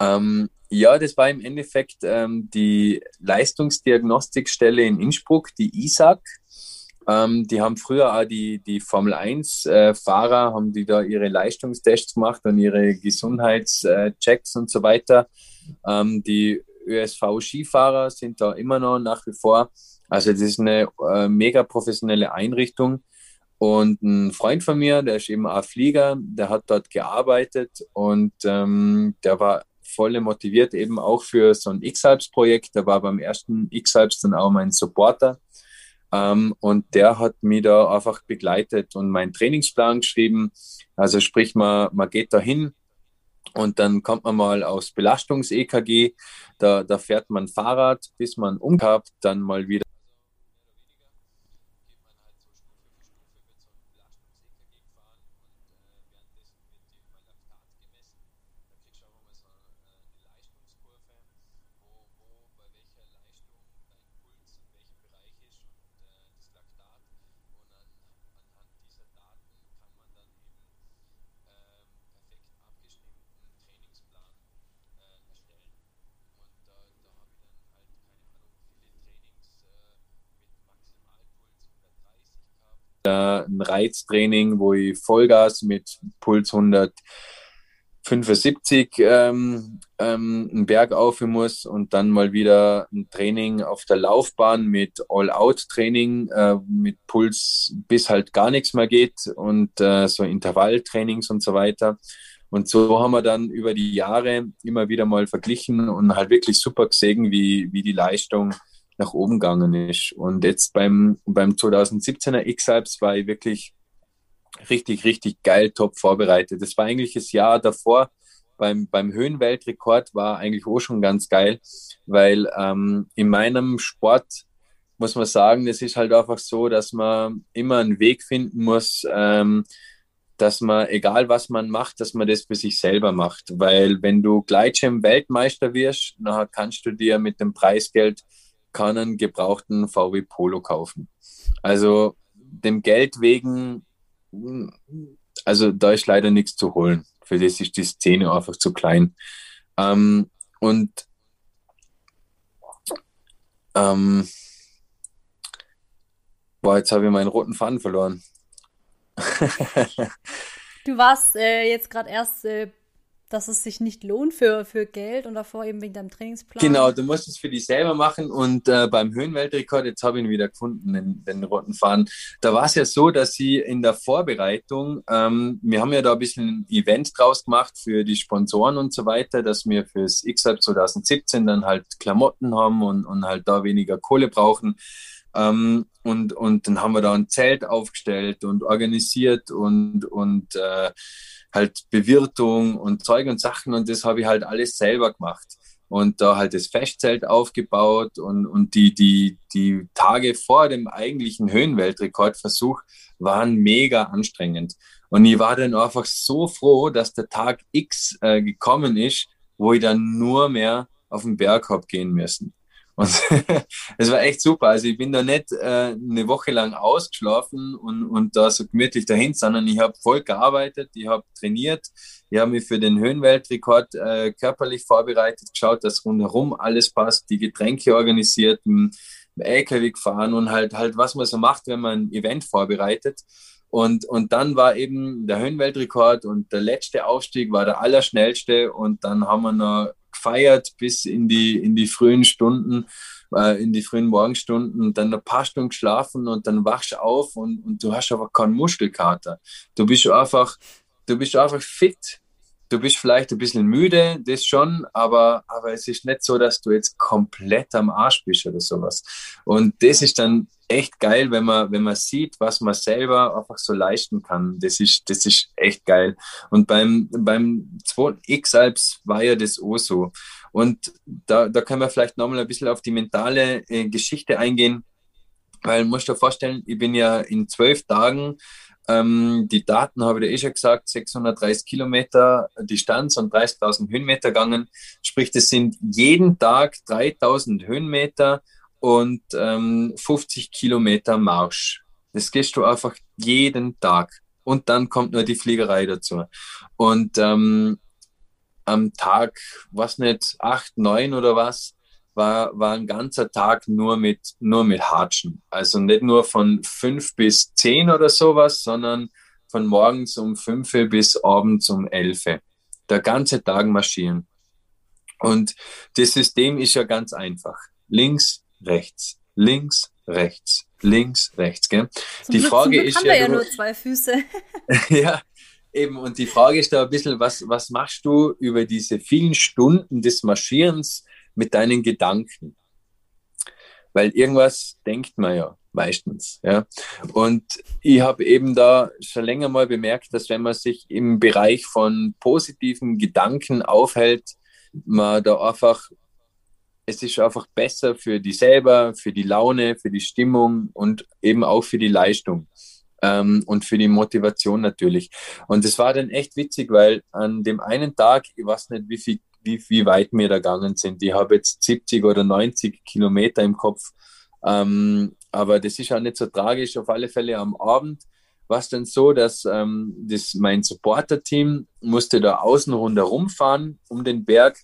B: Ähm, ja, das war im Endeffekt ähm, die Leistungsdiagnostikstelle in Innsbruck, die ISAC. Ähm, die haben früher auch die, die Formel 1-Fahrer, äh, haben die da ihre Leistungstests gemacht und ihre Gesundheitschecks und so weiter. Ähm, die ÖSV-Skifahrer sind da immer noch nach wie vor. Also das ist eine äh, mega professionelle Einrichtung. Und ein Freund von mir, der ist eben auch Flieger, der hat dort gearbeitet und ähm, der war voll motiviert eben auch für so ein X-Alps-Projekt. Der war beim ersten X-Alps dann auch mein Supporter. Ähm, und der hat mich da einfach begleitet und meinen Trainingsplan geschrieben. Also sprich, man, man geht da hin und dann kommt man mal aus Belastungs-EKG. Da, da fährt man Fahrrad, bis man umgehabt, dann mal wieder ein Reiztraining, wo ich Vollgas mit Puls 175 ähm, ähm, einen Berg auf muss und dann mal wieder ein Training auf der Laufbahn mit All-Out-Training äh, mit Puls bis halt gar nichts mehr geht und äh, so Intervalltrainings und so weiter. Und so haben wir dann über die Jahre immer wieder mal verglichen und halt wirklich super gesehen, wie, wie die Leistung nach oben gegangen ist. Und jetzt beim, beim 2017er X-Alps war ich wirklich richtig, richtig geil top vorbereitet. Das war eigentlich das Jahr davor beim, beim Höhenweltrekord war eigentlich auch schon ganz geil, weil ähm, in meinem Sport muss man sagen, es ist halt einfach so, dass man immer einen Weg finden muss, ähm, dass man, egal was man macht, dass man das für sich selber macht. Weil wenn du Gleitschirm-Weltmeister wirst, dann kannst du dir mit dem Preisgeld keinen gebrauchten VW Polo kaufen. Also dem Geld wegen, also da ist leider nichts zu holen. Für das ist die Szene einfach zu klein. Ähm, und ähm, boah, jetzt habe ich meinen roten Faden verloren.
A: du warst äh, jetzt gerade erst äh, dass es sich nicht lohnt für, für Geld und davor eben wegen deinem Trainingsplan.
B: Genau, du musst es für dich selber machen und äh, beim Höhenweltrekord, jetzt habe ich ihn wieder gefunden, den, den roten Faden, da war es ja so, dass sie in der Vorbereitung, ähm, wir haben ja da ein bisschen ein Event draus gemacht für die Sponsoren und so weiter, dass wir fürs X-Hub 2017 dann halt Klamotten haben und, und halt da weniger Kohle brauchen. Ähm, und, und dann haben wir da ein Zelt aufgestellt und organisiert und, und äh, halt Bewirtung und Zeug und Sachen und das habe ich halt alles selber gemacht und da halt das Festzelt aufgebaut und, und die, die, die Tage vor dem eigentlichen Höhenweltrekordversuch waren mega anstrengend. Und ich war dann einfach so froh, dass der Tag X äh, gekommen ist, wo ich dann nur mehr auf den Berg habe gehen müssen. Und es war echt super. Also ich bin da nicht äh, eine Woche lang ausgeschlafen und, und da so gemütlich dahin, sondern ich habe voll gearbeitet, ich habe trainiert, ich habe mich für den Höhenweltrekord äh, körperlich vorbereitet, geschaut, dass rundherum alles passt, die Getränke organisiert, LKW gefahren und halt halt, was man so macht, wenn man ein Event vorbereitet. Und, und dann war eben der Höhenweltrekord und der letzte Aufstieg war der allerschnellste und dann haben wir noch gefeiert bis in die, in die frühen Stunden, äh, in die frühen Morgenstunden, dann ein paar Stunden geschlafen und dann wachst du auf und, und du hast einfach keinen Muskelkater. Du bist einfach, du bist einfach fit du bist vielleicht ein bisschen müde, das schon, aber, aber es ist nicht so, dass du jetzt komplett am Arsch bist oder sowas. Und das ist dann echt geil, wenn man, wenn man sieht, was man selber einfach so leisten kann. Das ist, das ist echt geil. Und beim, beim 2X-Alps war ja das auch so. Und da, da können wir vielleicht nochmal ein bisschen auf die mentale äh, Geschichte eingehen, weil, musst du dir vorstellen, ich bin ja in zwölf Tagen ähm, die Daten habe ich dir eh schon gesagt, 630 Kilometer Distanz und 30.000 Höhenmeter gegangen. Sprich, das sind jeden Tag 3000 Höhenmeter und ähm, 50 Kilometer Marsch. Das gehst du einfach jeden Tag. Und dann kommt nur die Fliegerei dazu. Und ähm, am Tag, was nicht, acht, neun oder was, war, war ein ganzer Tag nur mit, nur mit Hatschen. Also nicht nur von fünf bis zehn oder sowas, sondern von morgens um fünf bis abends um elf. Der ganze Tag marschieren. Und das System ist ja ganz einfach. Links, rechts, links, rechts, links, rechts. Gell?
A: Zum die Glück, Frage ist haben ja, wir ja nur zwei Füße.
B: ja, eben. Und die Frage ist da ein bisschen, was, was machst du über diese vielen Stunden des Marschierens mit deinen Gedanken. Weil irgendwas denkt man ja meistens. Ja. Und ich habe eben da schon länger mal bemerkt, dass wenn man sich im Bereich von positiven Gedanken aufhält, man da einfach, es ist einfach besser für die selber, für die Laune, für die Stimmung und eben auch für die Leistung ähm, und für die Motivation natürlich. Und es war dann echt witzig, weil an dem einen Tag, ich weiß nicht, wie viel wie, wie weit wir da gegangen sind. Ich habe jetzt 70 oder 90 Kilometer im Kopf. Ähm, aber das ist auch nicht so tragisch. Auf alle Fälle am Abend war es dann so, dass ähm, das, mein Supporter-Team musste da außen rundherum fahren um den Berg.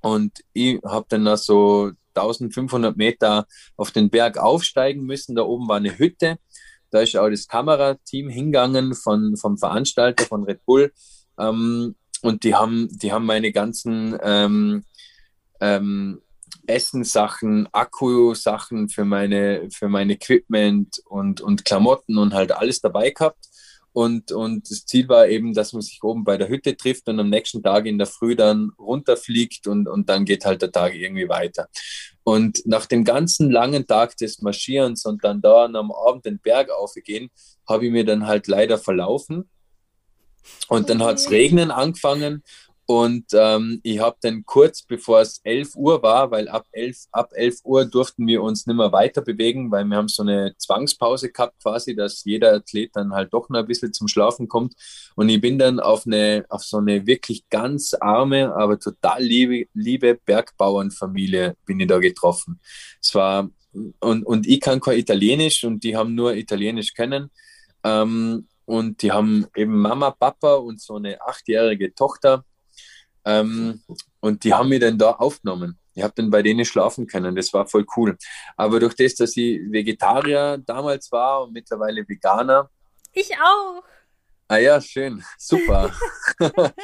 B: Und ich habe dann noch so 1500 Meter auf den Berg aufsteigen müssen. Da oben war eine Hütte. Da ist auch das Kamerateam hingegangen von, vom Veranstalter von Red Bull. Ähm, und die haben, die haben meine ganzen ähm, ähm, Essenssachen, Akku-Sachen für meine, für mein Equipment und, und Klamotten und halt alles dabei gehabt. Und, und das Ziel war eben, dass man sich oben bei der Hütte trifft und am nächsten Tag in der Früh dann runterfliegt und, und dann geht halt der Tag irgendwie weiter. Und nach dem ganzen langen Tag des Marschierens und dann da am Abend den Berg aufgehen, habe ich mir dann halt leider verlaufen. Und dann hat es regnen angefangen und ähm, ich habe dann kurz bevor es 11 Uhr war, weil ab 11, ab 11 Uhr durften wir uns nicht mehr weiter bewegen, weil wir haben so eine Zwangspause gehabt quasi, dass jeder Athlet dann halt doch noch ein bisschen zum Schlafen kommt. Und ich bin dann auf, eine, auf so eine wirklich ganz arme, aber total liebe, liebe Bergbauernfamilie bin ich da getroffen. Es war, und, und ich kann kein Italienisch und die haben nur Italienisch kennen. Ähm, und die haben eben Mama, Papa und so eine achtjährige Tochter ähm, und die haben mich dann da aufgenommen. Ich habe dann bei denen schlafen können. Das war voll cool. Aber durch das, dass ich Vegetarier damals war und mittlerweile Veganer.
A: Ich auch.
B: Ah ja, schön. Super.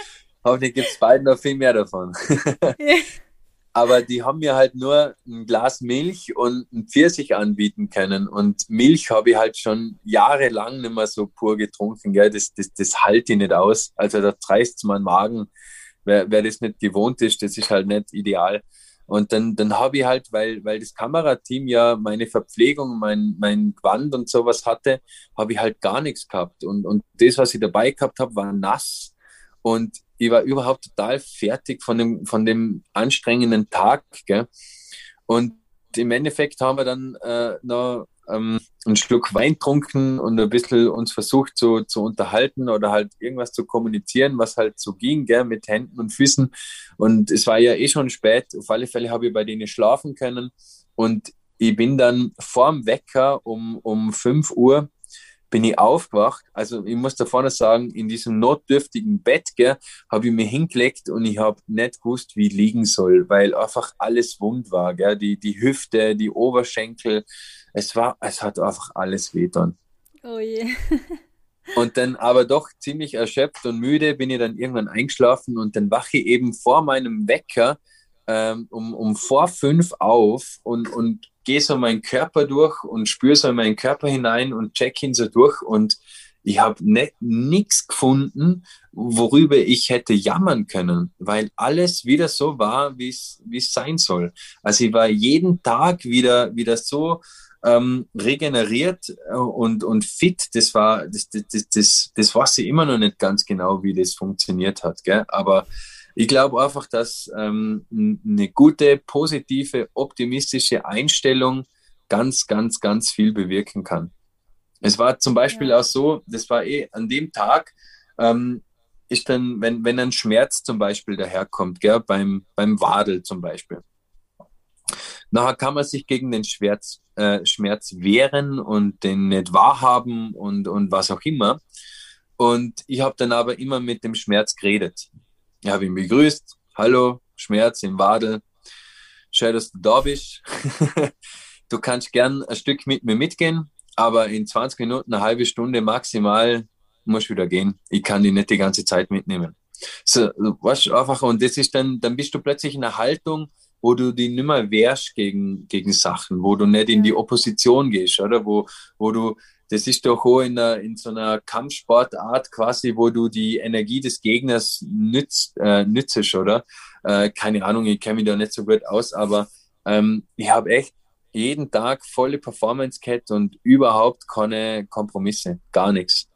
B: Hoffentlich gibt es bald noch viel mehr davon. Aber die haben mir halt nur ein Glas Milch und ein Pfirsich anbieten können. Und Milch habe ich halt schon jahrelang nicht mehr so pur getrunken. Gell? Das, das, das halte ich nicht aus. Also da reißt es meinen Magen wer, wer das nicht gewohnt ist, das ist halt nicht ideal. Und dann, dann habe ich halt, weil, weil das Kamerateam ja meine Verpflegung, mein, mein Gewand und sowas hatte, habe ich halt gar nichts gehabt. Und, und das, was ich dabei gehabt habe, war nass. Und ich war überhaupt total fertig von dem, von dem anstrengenden Tag. Gell? Und im Endeffekt haben wir dann äh, noch ähm, einen Schluck Wein trunken und ein bisschen uns versucht zu, zu unterhalten oder halt irgendwas zu kommunizieren, was halt so ging, gell, mit Händen und Füßen. Und es war ja eh schon spät. Auf alle Fälle habe ich bei denen schlafen können. Und ich bin dann vorm Wecker um, um 5 Uhr bin ich aufgewacht. Also ich muss da vorne sagen, in diesem notdürftigen Bett habe ich mir hingelegt und ich habe nicht gewusst, wie ich liegen soll, weil einfach alles wund war. Gell? Die, die Hüfte, die Oberschenkel, es war, es hat einfach alles wehtan.
A: Oh je.
B: und dann aber doch ziemlich erschöpft und müde bin ich dann irgendwann eingeschlafen und dann wache ich eben vor meinem Wecker ähm, um, um vor fünf auf und, und gehe so meinen Körper durch und spüre so in meinen Körper hinein und check ihn so durch und ich habe nichts gefunden, worüber ich hätte jammern können, weil alles wieder so war, wie es sein soll. Also ich war jeden Tag wieder, wieder so ähm, regeneriert äh, und, und fit. Das war, das, das, das, das weiß ich immer noch nicht ganz genau, wie das funktioniert hat. Gell? Aber ich glaube einfach, dass ähm, eine gute, positive, optimistische Einstellung ganz, ganz, ganz viel bewirken kann. Es war zum Beispiel ja. auch so, das war eh an dem Tag, ähm, ist dann, wenn, wenn ein Schmerz zum Beispiel daherkommt, gell, beim, beim Wadel zum Beispiel. Nachher kann man sich gegen den Schmerz, äh, Schmerz wehren und den nicht wahrhaben und, und was auch immer. Und ich habe dann aber immer mit dem Schmerz geredet. Ich habe ihn begrüßt. Hallo, Schmerz im Wadel. Schön, dass du da bist. du kannst gern ein Stück mit mir mitgehen, aber in 20 Minuten, eine halbe Stunde maximal musst du wieder gehen. Ich kann dich nicht die ganze Zeit mitnehmen. So, weißt einfach, und das ist dann, dann bist du plötzlich in einer Haltung, wo du dich nicht mehr wehrst gegen, gegen Sachen, wo du nicht in die Opposition gehst, oder? Wo, wo du, das ist doch auch in, einer, in so einer Kampfsportart quasi, wo du die Energie des Gegners nützt, äh, nützt, oder? Äh, keine Ahnung, ich kenne mich da nicht so gut aus, aber ähm, ich habe echt jeden Tag volle Performance gehabt und überhaupt keine Kompromisse, gar nichts.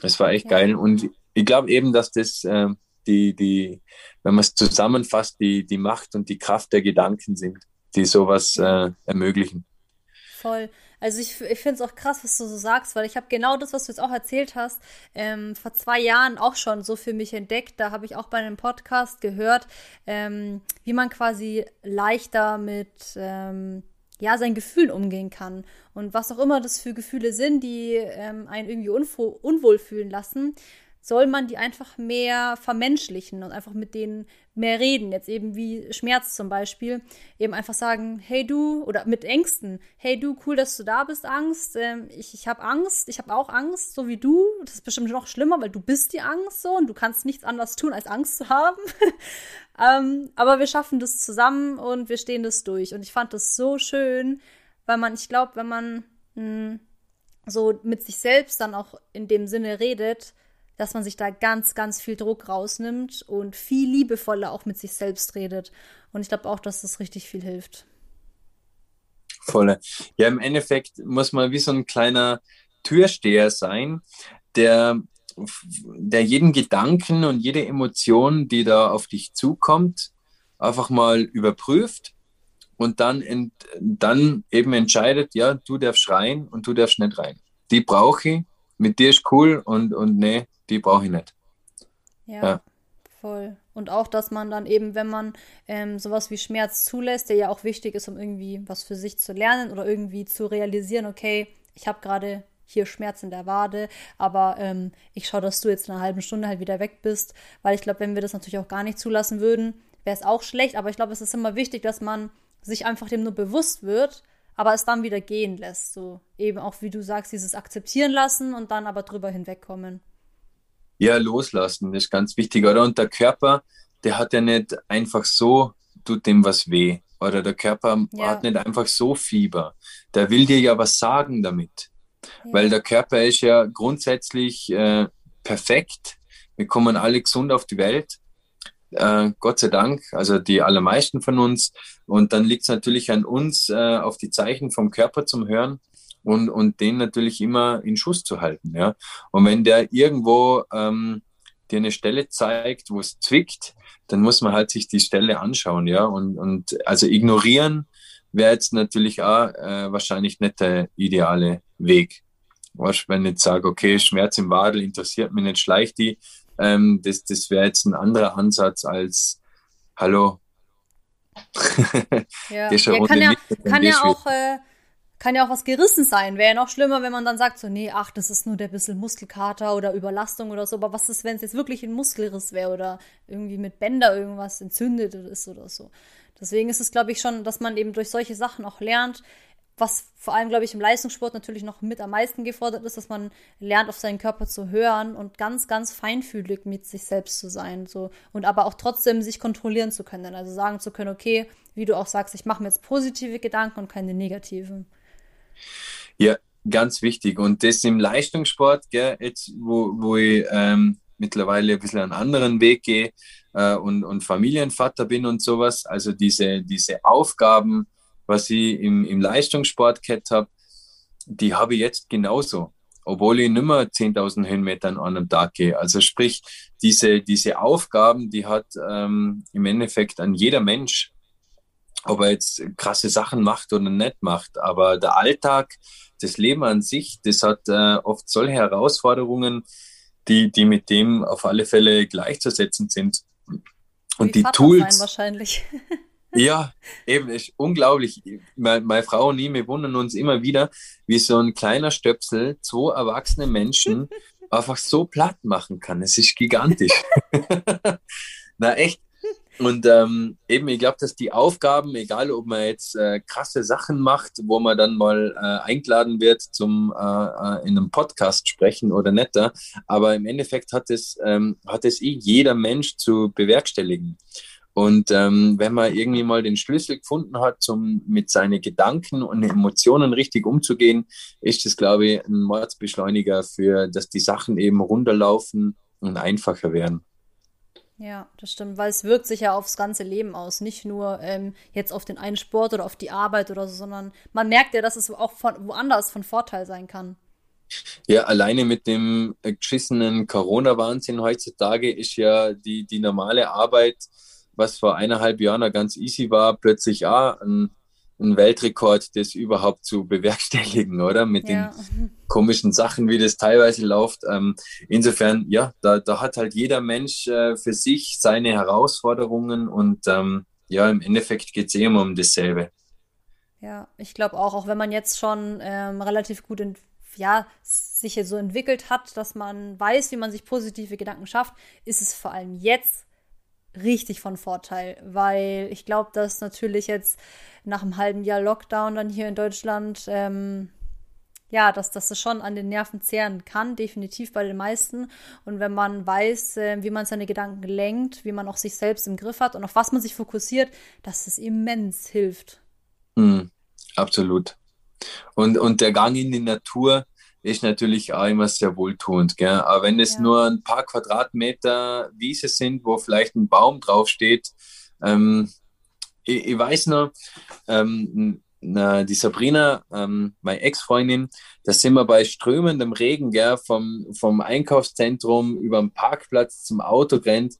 B: Das war echt ja. geil und ich glaube eben, dass das äh, die, die, wenn man es zusammenfasst, die, die Macht und die Kraft der Gedanken sind, die sowas äh, ermöglichen.
A: Voll. Also ich, ich finde es auch krass, was du so sagst, weil ich habe genau das, was du jetzt auch erzählt hast, ähm, vor zwei Jahren auch schon so für mich entdeckt. Da habe ich auch bei einem Podcast gehört, ähm, wie man quasi leichter mit ähm, ja, seinen Gefühlen umgehen kann. Und was auch immer das für Gefühle sind, die ähm, einen irgendwie unwohl fühlen lassen, soll man die einfach mehr vermenschlichen und einfach mit denen mehr reden. Jetzt eben wie Schmerz zum Beispiel. Eben einfach sagen, hey du, oder mit Ängsten, hey du, cool, dass du da bist, Angst. Ähm, ich ich habe Angst, ich habe auch Angst, so wie du. Das ist bestimmt noch schlimmer, weil du bist die Angst so und du kannst nichts anderes tun, als Angst zu haben. ähm, aber wir schaffen das zusammen und wir stehen das durch. Und ich fand das so schön, weil man, ich glaube, wenn man mh, hm, so mit sich selbst dann auch in dem Sinne redet, dass man sich da ganz, ganz viel Druck rausnimmt und viel liebevoller auch mit sich selbst redet. Und ich glaube auch, dass das richtig viel hilft.
B: Volle. Ja, im Endeffekt muss man wie so ein kleiner Türsteher sein, der, der jeden Gedanken und jede Emotion, die da auf dich zukommt, einfach mal überprüft und dann, ent, dann eben entscheidet, ja, du darfst rein und du darfst nicht rein. Die brauche ich, mit dir ist cool und, und nee, die brauche ich nicht.
A: Ja, ja, voll. Und auch, dass man dann eben, wenn man ähm, sowas wie Schmerz zulässt, der ja auch wichtig ist, um irgendwie was für sich zu lernen oder irgendwie zu realisieren, okay, ich habe gerade hier Schmerz in der Wade, aber ähm, ich schaue, dass du jetzt in einer halben Stunde halt wieder weg bist, weil ich glaube, wenn wir das natürlich auch gar nicht zulassen würden, wäre es auch schlecht, aber ich glaube, es ist immer wichtig, dass man sich einfach dem nur bewusst wird, aber es dann wieder gehen lässt, so eben auch, wie du sagst, dieses akzeptieren lassen und dann aber drüber hinwegkommen
B: ja, loslassen, das ist ganz wichtig, oder? Und der Körper, der hat ja nicht einfach so, tut dem was weh. Oder der Körper ja. hat nicht einfach so Fieber. Der will dir ja was sagen damit. Ja. Weil der Körper ist ja grundsätzlich äh, perfekt. Wir kommen alle gesund auf die Welt. Äh, Gott sei Dank, also die allermeisten von uns. Und dann liegt es natürlich an uns, äh, auf die Zeichen vom Körper zum Hören und, und den natürlich immer in Schuss zu halten. Ja? Und wenn der irgendwo ähm, dir eine Stelle zeigt, wo es zwickt, dann muss man halt sich die Stelle anschauen. Ja? Und, und also ignorieren wäre jetzt natürlich auch äh, wahrscheinlich nicht der ideale Weg. Weißt, wenn ich jetzt sage, okay, Schmerz im Wadel interessiert mich nicht, schleicht die, ähm, das, das wäre jetzt ein anderer Ansatz als, hallo.
A: ja, ja kann ja, kann ja auch äh, kann ja auch was gerissen sein. Wäre ja noch schlimmer, wenn man dann sagt, so, nee, ach, das ist nur der bisschen Muskelkater oder Überlastung oder so. Aber was ist, wenn es jetzt wirklich ein Muskelriss wäre oder irgendwie mit Bänder irgendwas entzündet ist oder so. Deswegen ist es, glaube ich, schon, dass man eben durch solche Sachen auch lernt, was vor allem, glaube ich, im Leistungssport natürlich noch mit am meisten gefordert ist, dass man lernt, auf seinen Körper zu hören und ganz, ganz feinfühlig mit sich selbst zu sein. So. Und aber auch trotzdem sich kontrollieren zu können. Also sagen zu können, okay, wie du auch sagst, ich mache mir jetzt positive Gedanken und keine negativen.
B: Ja, ganz wichtig. Und das im Leistungssport, gell, jetzt, wo, wo ich ähm, mittlerweile ein bisschen einen anderen Weg gehe äh, und, und Familienvater bin und sowas, also diese, diese Aufgaben, was ich im, im Leistungssport gehabt habe, die habe ich jetzt genauso, obwohl ich nicht mehr 10.000 Höhenmeter an einem Tag gehe. Also sprich, diese, diese Aufgaben, die hat ähm, im Endeffekt an jeder Mensch ob er jetzt krasse Sachen macht oder nicht macht. Aber der Alltag, das Leben an sich, das hat äh, oft solche Herausforderungen, die, die mit dem auf alle Fälle gleichzusetzen sind. Und Wie die Vater Tools. wahrscheinlich. ja, eben, ist unglaublich. Meine, meine Frau und ich, wir wundern uns immer wieder, wie so ein kleiner Stöpsel zwei erwachsene Menschen einfach so platt machen kann. Es ist gigantisch. Na echt, und ähm, eben, ich glaube, dass die Aufgaben, egal ob man jetzt äh, krasse Sachen macht, wo man dann mal äh, eingeladen wird zum äh, äh in einem Podcast sprechen oder nicht, aber im Endeffekt hat es, ähm, hat es eh jeder Mensch zu bewerkstelligen. Und ähm, wenn man irgendwie mal den Schlüssel gefunden hat, um mit seinen Gedanken und Emotionen richtig umzugehen, ist das, glaube ich, ein Mordsbeschleuniger für, dass die Sachen eben runterlaufen und einfacher werden.
A: Ja, das stimmt, weil es wirkt sich ja aufs ganze Leben aus, nicht nur ähm, jetzt auf den einen Sport oder auf die Arbeit oder so, sondern man merkt ja, dass es auch von woanders von Vorteil sein kann.
B: Ja, alleine mit dem geschissenen Corona-Wahnsinn heutzutage ist ja die, die normale Arbeit, was vor eineinhalb Jahren ganz easy war, plötzlich auch ein ein Weltrekord, das überhaupt zu bewerkstelligen, oder? Mit ja. den komischen Sachen, wie das teilweise läuft. Ähm, insofern, ja, da, da hat halt jeder Mensch äh, für sich seine Herausforderungen und ähm, ja, im Endeffekt geht es eh immer um dasselbe.
A: Ja, ich glaube auch, auch wenn man jetzt schon ähm, relativ gut in ja, sich so entwickelt hat, dass man weiß, wie man sich positive Gedanken schafft, ist es vor allem jetzt richtig von Vorteil, weil ich glaube, dass natürlich jetzt nach einem halben Jahr Lockdown dann hier in Deutschland, ähm, ja, dass, das schon an den Nerven zehren kann, definitiv bei den meisten. Und wenn man weiß, äh, wie man seine Gedanken lenkt, wie man auch sich selbst im Griff hat und auf was man sich fokussiert, dass es immens hilft.
B: Mm, absolut. Und, und der Gang in die Natur ist natürlich auch immer sehr wohltuend. Gell? Aber wenn es ja. nur ein paar Quadratmeter Wiese sind, wo vielleicht ein Baum draufsteht, ähm, ich, ich, weiß noch, ähm, na, die Sabrina, ähm, meine Ex-Freundin, da sind wir bei strömendem Regen gell, vom, vom Einkaufszentrum über den Parkplatz zum Auto rennt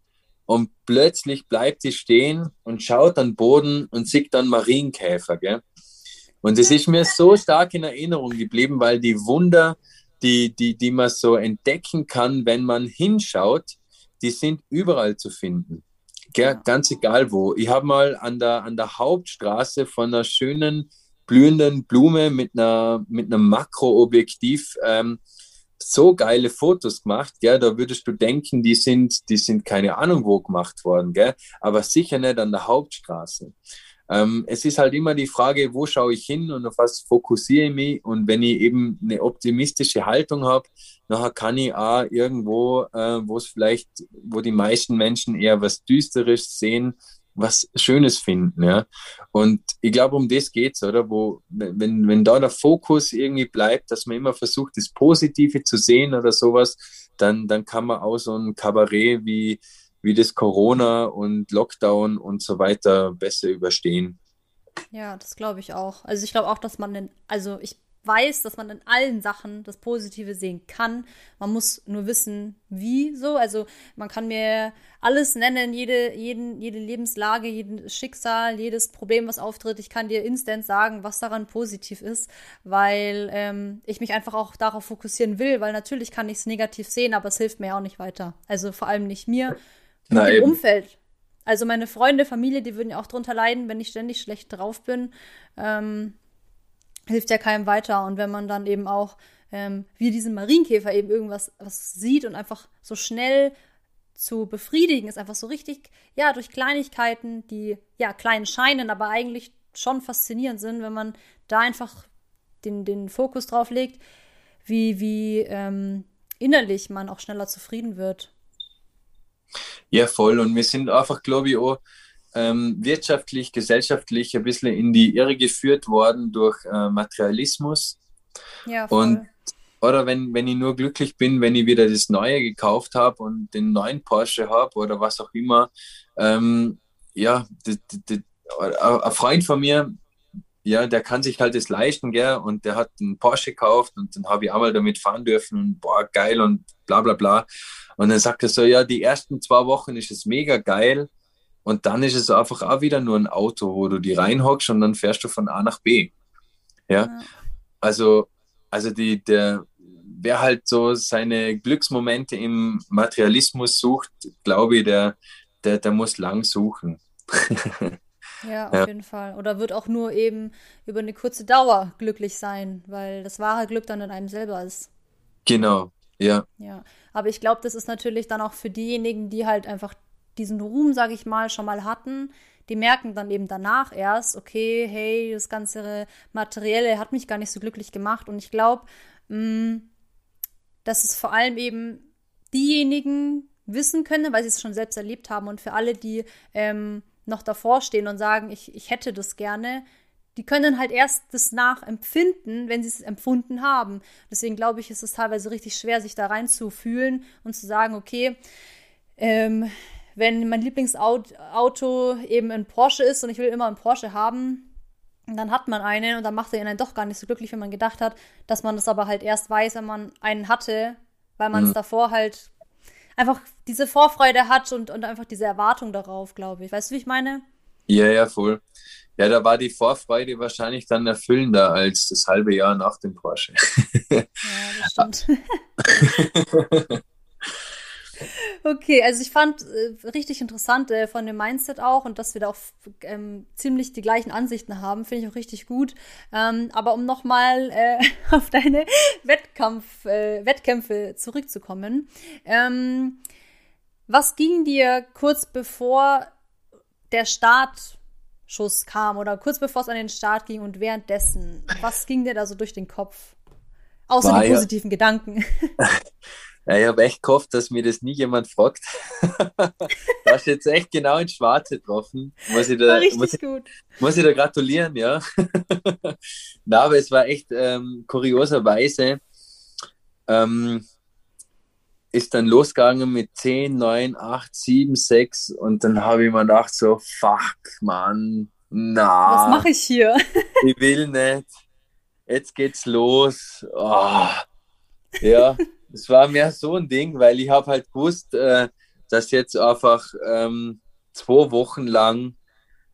B: und plötzlich bleibt sie stehen und schaut an den Boden und sieht dann Marienkäfer. Gell? Und es ist mir so stark in Erinnerung geblieben, weil die Wunder, die, die, die man so entdecken kann, wenn man hinschaut, die sind überall zu finden. Ja, ganz egal wo. Ich habe mal an der, an der Hauptstraße von einer schönen blühenden Blume mit einer mit einem Makroobjektiv ähm, so geile Fotos gemacht, gell? da würdest du denken, die sind, die sind keine Ahnung wo gemacht worden, gell? aber sicher nicht an der Hauptstraße. Ähm, es ist halt immer die Frage, wo schaue ich hin und auf was fokussiere ich mich. Und wenn ich eben eine optimistische Haltung habe, nachher kann ich auch irgendwo, äh, wo es vielleicht, wo die meisten Menschen eher was Düsteres sehen, was Schönes finden, ja. Und ich glaube, um das geht's, oder? Wo, wenn, wenn da der Fokus irgendwie bleibt, dass man immer versucht, das Positive zu sehen oder sowas, dann, dann kann man auch so ein Kabarett wie, wie das Corona und Lockdown und so weiter besser überstehen.
A: Ja, das glaube ich auch. Also ich glaube auch, dass man, den, also ich weiß, dass man in allen Sachen das Positive sehen kann. Man muss nur wissen, wie so. Also man kann mir alles nennen, jede, jeden, jede Lebenslage, jedes Schicksal, jedes Problem, was auftritt. Ich kann dir instant sagen, was daran positiv ist, weil ähm, ich mich einfach auch darauf fokussieren will, weil natürlich kann ich es negativ sehen, aber es hilft mir auch nicht weiter. Also vor allem nicht mir, Na, dem Umfeld. Also meine Freunde, Familie, die würden ja auch drunter leiden, wenn ich ständig schlecht drauf bin. Ähm, hilft ja keinem weiter. Und wenn man dann eben auch ähm, wie diesen Marienkäfer eben irgendwas was sieht und einfach so schnell zu befriedigen, ist einfach so richtig, ja, durch Kleinigkeiten, die ja klein scheinen, aber eigentlich schon faszinierend sind, wenn man da einfach den, den Fokus drauf legt, wie, wie ähm, innerlich man auch schneller zufrieden wird.
B: Ja, voll. Und wir sind einfach, glaube ich, auch ähm, wirtschaftlich, gesellschaftlich ein bisschen in die Irre geführt worden durch äh, Materialismus. Ja, voll. Und oder wenn, wenn ich nur glücklich bin, wenn ich wieder das Neue gekauft habe und den neuen Porsche habe oder was auch immer. Ähm, ja, ein Freund von mir, ja, der kann sich halt das leisten, gell, und der hat einen Porsche gekauft und dann habe ich einmal damit fahren dürfen und boah, geil und bla bla bla. Und dann sagt er so, ja, die ersten zwei Wochen ist es mega geil und dann ist es einfach auch wieder nur ein Auto, wo du die reinhockst und dann fährst du von A nach B. Ja, ja. also, also die, der, wer halt so seine Glücksmomente im Materialismus sucht, glaube ich, der, der, der muss lang suchen.
A: Ja, auf ja. jeden Fall. Oder wird auch nur eben über eine kurze Dauer glücklich sein, weil das wahre Glück dann in einem selber ist.
B: Genau, ja.
A: Ja, aber ich glaube, das ist natürlich dann auch für diejenigen, die halt einfach diesen Ruhm, sage ich mal, schon mal hatten, die merken dann eben danach erst, okay, hey, das ganze Materielle hat mich gar nicht so glücklich gemacht. Und ich glaube, mm, dass es vor allem eben diejenigen wissen können, weil sie es schon selbst erlebt haben und für alle, die ähm, noch davor stehen und sagen, ich, ich hätte das gerne, die können halt erst das nachempfinden, wenn sie es empfunden haben. Deswegen glaube ich, ist es teilweise richtig schwer, sich da reinzufühlen und zu sagen, okay, ähm, wenn mein Lieblingsauto eben ein Porsche ist und ich will immer einen Porsche haben, dann hat man einen und dann macht er ihn dann doch gar nicht so glücklich, wenn man gedacht hat, dass man das aber halt erst weiß, wenn man einen hatte, weil man es mhm. davor halt einfach diese Vorfreude hat und, und einfach diese Erwartung darauf, glaube ich. Weißt du, wie ich meine?
B: Ja, ja, voll. Ja, da war die Vorfreude wahrscheinlich dann erfüllender als das halbe Jahr nach dem Porsche. ja, das stimmt.
A: Okay, also ich fand äh, richtig interessant äh, von dem Mindset auch und dass wir da auch ähm, ziemlich die gleichen Ansichten haben, finde ich auch richtig gut. Ähm, aber um nochmal äh, auf deine Wettkampf, äh, Wettkämpfe zurückzukommen. Ähm, was ging dir kurz bevor der Startschuss kam oder kurz bevor es an den Start ging und währenddessen? Was ging dir da so durch den Kopf? Außer War die positiven ja. Gedanken.
B: Ja, ich habe echt gehofft, dass mir das nie jemand fragt. da hast du jetzt echt genau ins Schwarze getroffen. Muss ich da, muss ich. Muss ich da gratulieren, ja. Na, aber es war echt ähm, kurioserweise ähm, ist dann losgegangen mit 10, 9, 8, 7, 6 und dann habe ich mir gedacht so, fuck, Mann, na.
A: Was mache ich hier?
B: ich will nicht. Jetzt geht's los. Oh. Ja, es war mehr so ein Ding, weil ich habe halt gewusst, äh, dass jetzt einfach ähm, zwei Wochen lang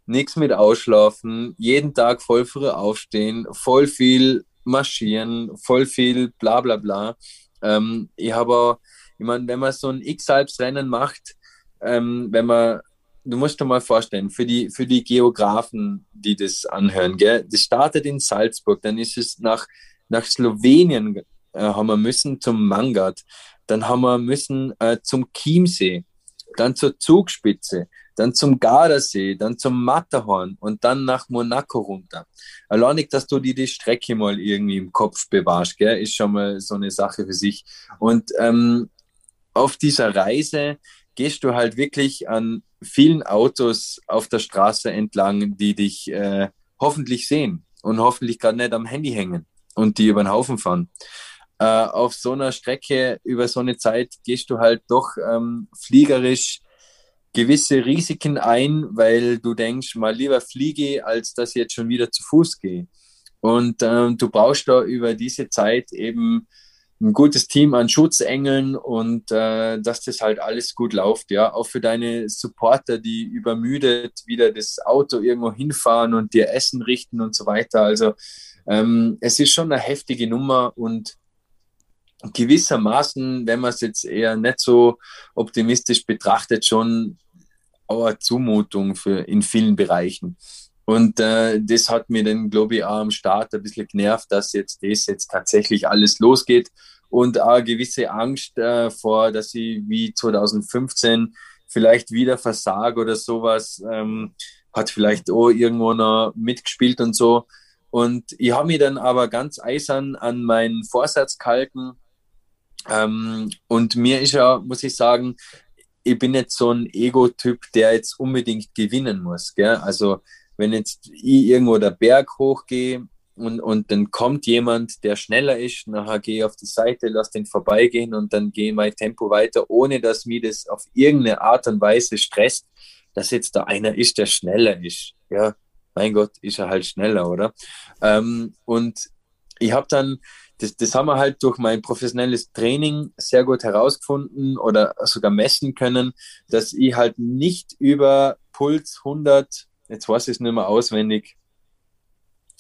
B: nichts mit ausschlafen, jeden Tag voll früh aufstehen, voll viel marschieren, voll viel bla bla bla. Ähm, ich habe ich meine, wenn man so ein X-Alps-Rennen macht, ähm, wenn man, du musst dir mal vorstellen, für die, für die Geografen, die das anhören, gell, das startet in Salzburg, dann ist es nach, nach Slowenien äh, haben wir müssen zum Mangat, dann haben wir müssen äh, zum Chiemsee, dann zur Zugspitze, dann zum Gardasee, dann zum Matterhorn und dann nach Monaco runter. Alleinig, dass du dir die Strecke mal irgendwie im Kopf bewahrst, gell, ist schon mal so eine Sache für sich. Und ähm, auf dieser Reise gehst du halt wirklich an vielen Autos auf der Straße entlang, die dich äh, hoffentlich sehen und hoffentlich gerade nicht am Handy hängen und die über den Haufen fahren äh, auf so einer Strecke über so eine Zeit gehst du halt doch ähm, fliegerisch gewisse Risiken ein, weil du denkst, mal lieber fliege, als dass ich jetzt schon wieder zu Fuß gehe. Und ähm, du brauchst da über diese Zeit eben ein gutes Team an Schutzengeln und äh, dass das halt alles gut läuft, ja. Auch für deine Supporter, die übermüdet wieder das Auto irgendwo hinfahren und dir Essen richten und so weiter. Also ähm, es ist schon eine heftige Nummer und gewissermaßen, wenn man es jetzt eher nicht so optimistisch betrachtet, schon eine Zumutung für in vielen Bereichen. Und äh, das hat mir dann, glaube ich, auch am Start ein bisschen genervt, dass jetzt das jetzt tatsächlich alles losgeht und auch eine gewisse Angst äh, vor, dass ich wie 2015 vielleicht wieder versage oder sowas, ähm, hat vielleicht auch irgendwo noch mitgespielt und so. Und ich habe mich dann aber ganz eisern an meinen Vorsatz gehalten, ähm, und mir ist ja, muss ich sagen, ich bin nicht so ein Ego-Typ, der jetzt unbedingt gewinnen muss. Gell? Also wenn jetzt ich irgendwo der Berg hochgehe und, und dann kommt jemand, der schneller ist, nachher gehe ich auf die Seite, lass den vorbeigehen und dann gehe mein Tempo weiter, ohne dass mir das auf irgendeine Art und Weise stresst, dass jetzt da einer ist, der schneller ist. Ja, mein Gott, ist er halt schneller, oder? Ähm, und ich habe dann das, das haben wir halt durch mein professionelles Training sehr gut herausgefunden oder sogar messen können, dass ich halt nicht über Puls 100, jetzt weiß ich es nicht mehr auswendig,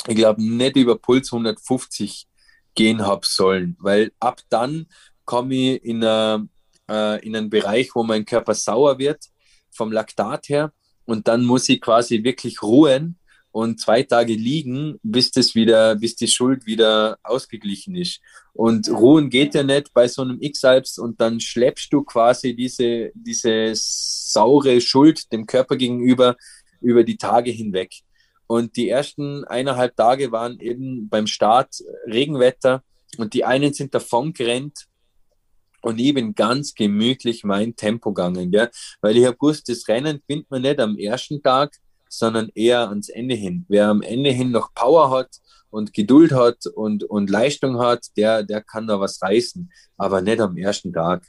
B: ich glaube nicht über Puls 150 gehen habe sollen, weil ab dann komme ich in, a, äh, in einen Bereich, wo mein Körper sauer wird vom Laktat her und dann muss ich quasi wirklich ruhen und zwei Tage liegen, bis das wieder, bis die Schuld wieder ausgeglichen ist. Und ruhen geht ja nicht bei so einem X-Alps und dann schleppst du quasi diese, diese saure Schuld dem Körper gegenüber über die Tage hinweg. Und die ersten eineinhalb Tage waren eben beim Start Regenwetter und die einen sind davon gerannt und ich bin ganz gemütlich mein Tempo gegangen, gell? weil ich habe gewusst, das Rennen findet man nicht am ersten Tag, sondern eher ans Ende hin. Wer am Ende hin noch Power hat und Geduld hat und, und Leistung hat, der, der kann da was reißen, aber nicht am ersten Tag.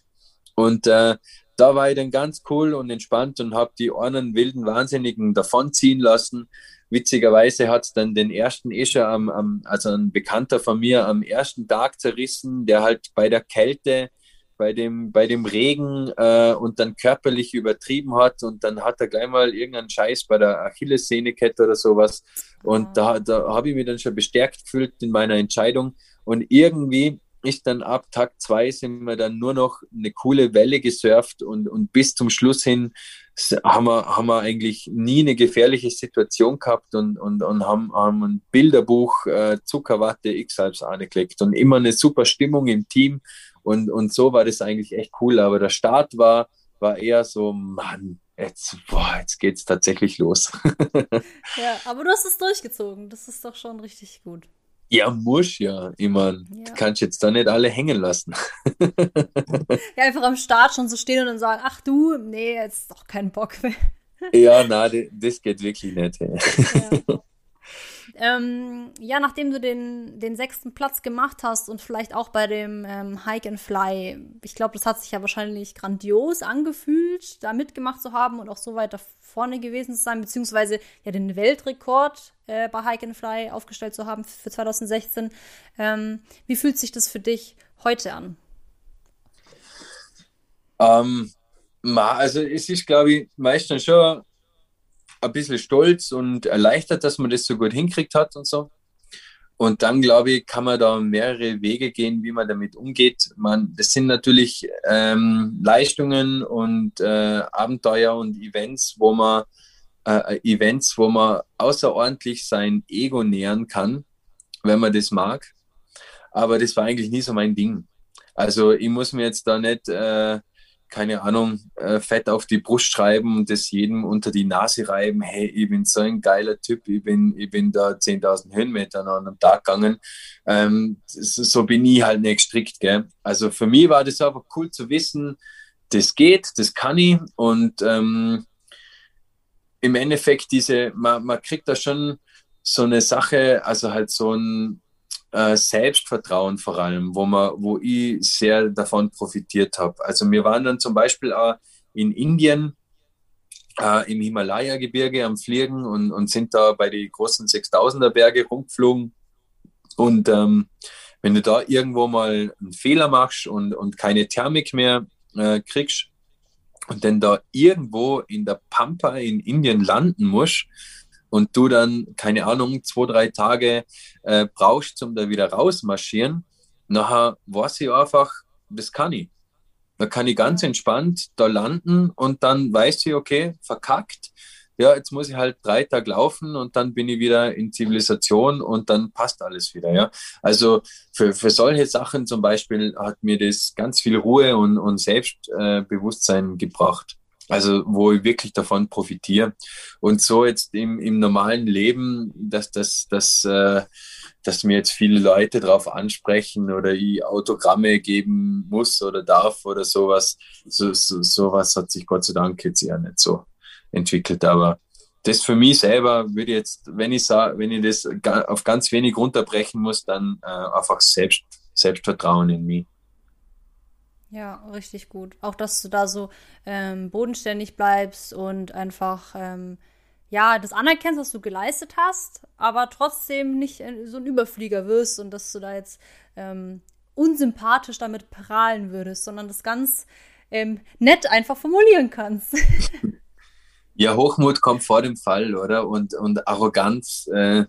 B: Und äh, da war ich dann ganz cool und entspannt und habe die einen wilden Wahnsinnigen davonziehen lassen. Witzigerweise hat es dann den ersten Escher, am, am, also ein Bekannter von mir, am ersten Tag zerrissen, der halt bei der Kälte bei dem, bei dem Regen äh, und dann körperlich übertrieben hat und dann hat er gleich mal irgendeinen Scheiß bei der Achillessehnekette oder sowas. Und da, da habe ich mich dann schon bestärkt gefühlt in meiner Entscheidung. Und irgendwie ist dann ab Tag zwei sind wir dann nur noch eine coole Welle gesurft und, und bis zum Schluss hin haben wir, haben wir eigentlich nie eine gefährliche Situation gehabt und, und, und haben, haben ein Bilderbuch äh, Zuckerwatte X-Halbs angelegt und immer eine super Stimmung im Team und, und so war das eigentlich echt cool. Aber der Start war, war eher so, Mann, jetzt, boah, jetzt geht's tatsächlich los.
A: ja, aber du hast es durchgezogen. Das ist doch schon richtig gut.
B: Ja, muss ja. Ich meine, ja. kannst jetzt da nicht alle hängen lassen.
A: ja, einfach am Start schon so stehen und dann sagen, ach du, nee, jetzt doch keinen Bock mehr.
B: ja, na, das geht wirklich nicht. Ja.
A: Ähm, ja, nachdem du den, den sechsten Platz gemacht hast und vielleicht auch bei dem ähm, Hike and Fly, ich glaube, das hat sich ja wahrscheinlich grandios angefühlt, da mitgemacht zu haben und auch so weit da vorne gewesen zu sein, beziehungsweise ja den Weltrekord äh, bei Hike and Fly aufgestellt zu haben für 2016. Ähm, wie fühlt sich das für dich heute an?
B: Ähm, also es ist, glaube ich, meistens schon ein bisschen stolz und erleichtert, dass man das so gut hinkriegt hat und so. Und dann, glaube ich, kann man da mehrere Wege gehen, wie man damit umgeht. Man, das sind natürlich ähm, Leistungen und äh, Abenteuer und Events, wo man äh, Events, wo man außerordentlich sein Ego nähern kann, wenn man das mag. Aber das war eigentlich nie so mein Ding. Also ich muss mir jetzt da nicht äh, keine Ahnung, äh, fett auf die Brust schreiben und das jedem unter die Nase reiben, hey, ich bin so ein geiler Typ, ich bin, ich bin da 10.000 Höhenmeter an einem Tag gegangen. Ähm, so bin ich halt nicht gestrickt, gell. Also für mich war das einfach cool zu wissen, das geht, das kann ich und ähm, im Endeffekt diese, man, man kriegt da schon so eine Sache, also halt so ein, äh, Selbstvertrauen vor allem, wo, man, wo ich sehr davon profitiert habe. Also wir waren dann zum Beispiel auch in Indien äh, im Himalaya-Gebirge am Fliegen und, und sind da bei den großen 6000er Berge rumgeflogen. Und ähm, wenn du da irgendwo mal einen Fehler machst und, und keine Thermik mehr äh, kriegst und dann da irgendwo in der Pampa in Indien landen musst, und du dann, keine Ahnung, zwei, drei Tage äh, brauchst, um da wieder rausmarschieren, nachher weiß ich einfach, das kann ich. Da kann ich ganz entspannt da landen und dann weiß ich, okay, verkackt. Ja, jetzt muss ich halt drei Tage laufen und dann bin ich wieder in Zivilisation und dann passt alles wieder. Ja, also für, für solche Sachen zum Beispiel hat mir das ganz viel Ruhe und, und Selbstbewusstsein gebracht. Also wo ich wirklich davon profitiere. Und so jetzt im, im normalen Leben, dass, dass, dass, äh, dass mir jetzt viele Leute darauf ansprechen oder ich Autogramme geben muss oder darf oder sowas. So, so, sowas hat sich Gott sei Dank jetzt eher nicht so entwickelt. Aber das für mich selber würde jetzt, wenn ich wenn ich das auf ganz wenig runterbrechen muss, dann äh, einfach Selbst, Selbstvertrauen in mich.
A: Ja, richtig gut. Auch, dass du da so ähm, bodenständig bleibst und einfach, ähm, ja, das anerkennst, was du geleistet hast, aber trotzdem nicht so ein Überflieger wirst und dass du da jetzt ähm, unsympathisch damit prahlen würdest, sondern das ganz ähm, nett einfach formulieren kannst.
B: ja, Hochmut kommt vor dem Fall, oder? Und, und Arroganz, äh,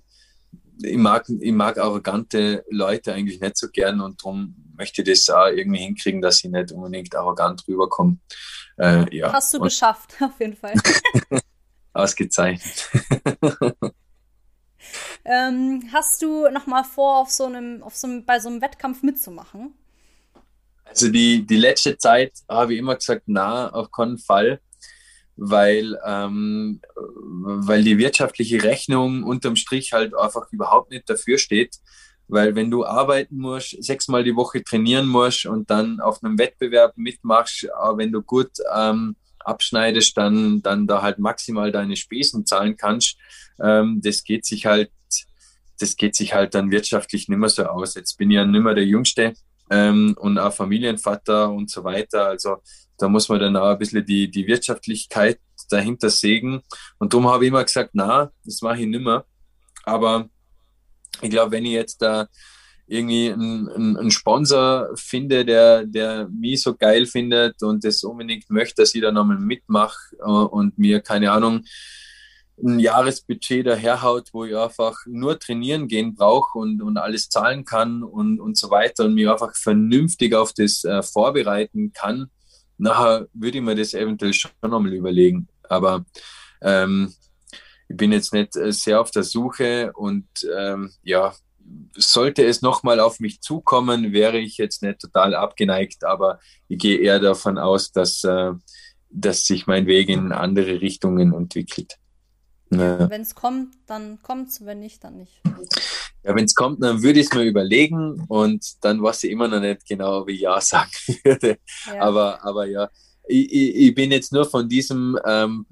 B: ich, mag, ich mag arrogante Leute eigentlich nicht so gern und darum möchte das auch irgendwie hinkriegen, dass ich nicht unbedingt arrogant rüberkomme.
A: Äh, ja. Hast du Und geschafft, auf jeden Fall.
B: Ausgezeichnet.
A: ähm, hast du noch mal vor, auf so einem, auf so einem, bei so einem Wettkampf mitzumachen?
B: Also die, die letzte Zeit habe ich immer gesagt, na, auf keinen Fall, weil, ähm, weil die wirtschaftliche Rechnung unterm Strich halt einfach überhaupt nicht dafür steht. Weil wenn du arbeiten musst, sechsmal die Woche trainieren musst und dann auf einem Wettbewerb mitmachst, wenn du gut ähm, abschneidest, dann, dann da halt maximal deine Spesen zahlen kannst, ähm, das geht sich halt, das geht sich halt dann wirtschaftlich nicht mehr so aus. Jetzt bin ich ja nicht mehr der Jüngste ähm, und auch Familienvater und so weiter. Also da muss man dann auch ein bisschen die, die Wirtschaftlichkeit dahinter sägen. Und darum habe ich immer gesagt, na, das mache ich nicht mehr. Aber ich glaube, wenn ich jetzt da irgendwie einen, einen, Sponsor finde, der, der mich so geil findet und das unbedingt möchte, dass ich da nochmal mitmache äh, und mir, keine Ahnung, ein Jahresbudget daherhaut, wo ich einfach nur trainieren gehen brauche und, und alles zahlen kann und, und so weiter und mich einfach vernünftig auf das äh, vorbereiten kann, nachher würde ich mir das eventuell schon nochmal überlegen. Aber ähm, ich bin jetzt nicht äh, sehr auf der Suche und ähm, ja, sollte es nochmal auf mich zukommen, wäre ich jetzt nicht total abgeneigt, aber ich gehe eher davon aus, dass, äh, dass sich mein Weg in andere Richtungen entwickelt.
A: Ja. Wenn es kommt, dann kommt es, wenn nicht, dann nicht.
B: Ja, wenn es kommt, dann würde ich es mir überlegen und dann weiß ich immer noch nicht genau, wie Ja sagen würde. Ja. Aber, aber ja, ich, ich, ich, bin jetzt nur von diesem ähm,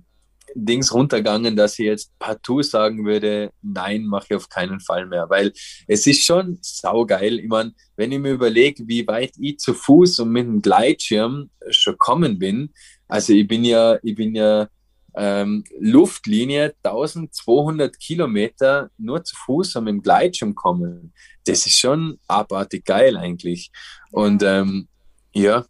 B: Dings runtergegangen, dass ich jetzt partout sagen würde, nein, mache ich auf keinen Fall mehr, weil es ist schon saugeil. Ich meine, wenn ich mir überlege, wie weit ich zu Fuß und mit einem Gleitschirm schon kommen bin, also ich bin ja, ich bin ja ähm, Luftlinie 1200 Kilometer nur zu Fuß und mit dem Gleitschirm kommen. Das ist schon abartig geil eigentlich. Und ähm, ja,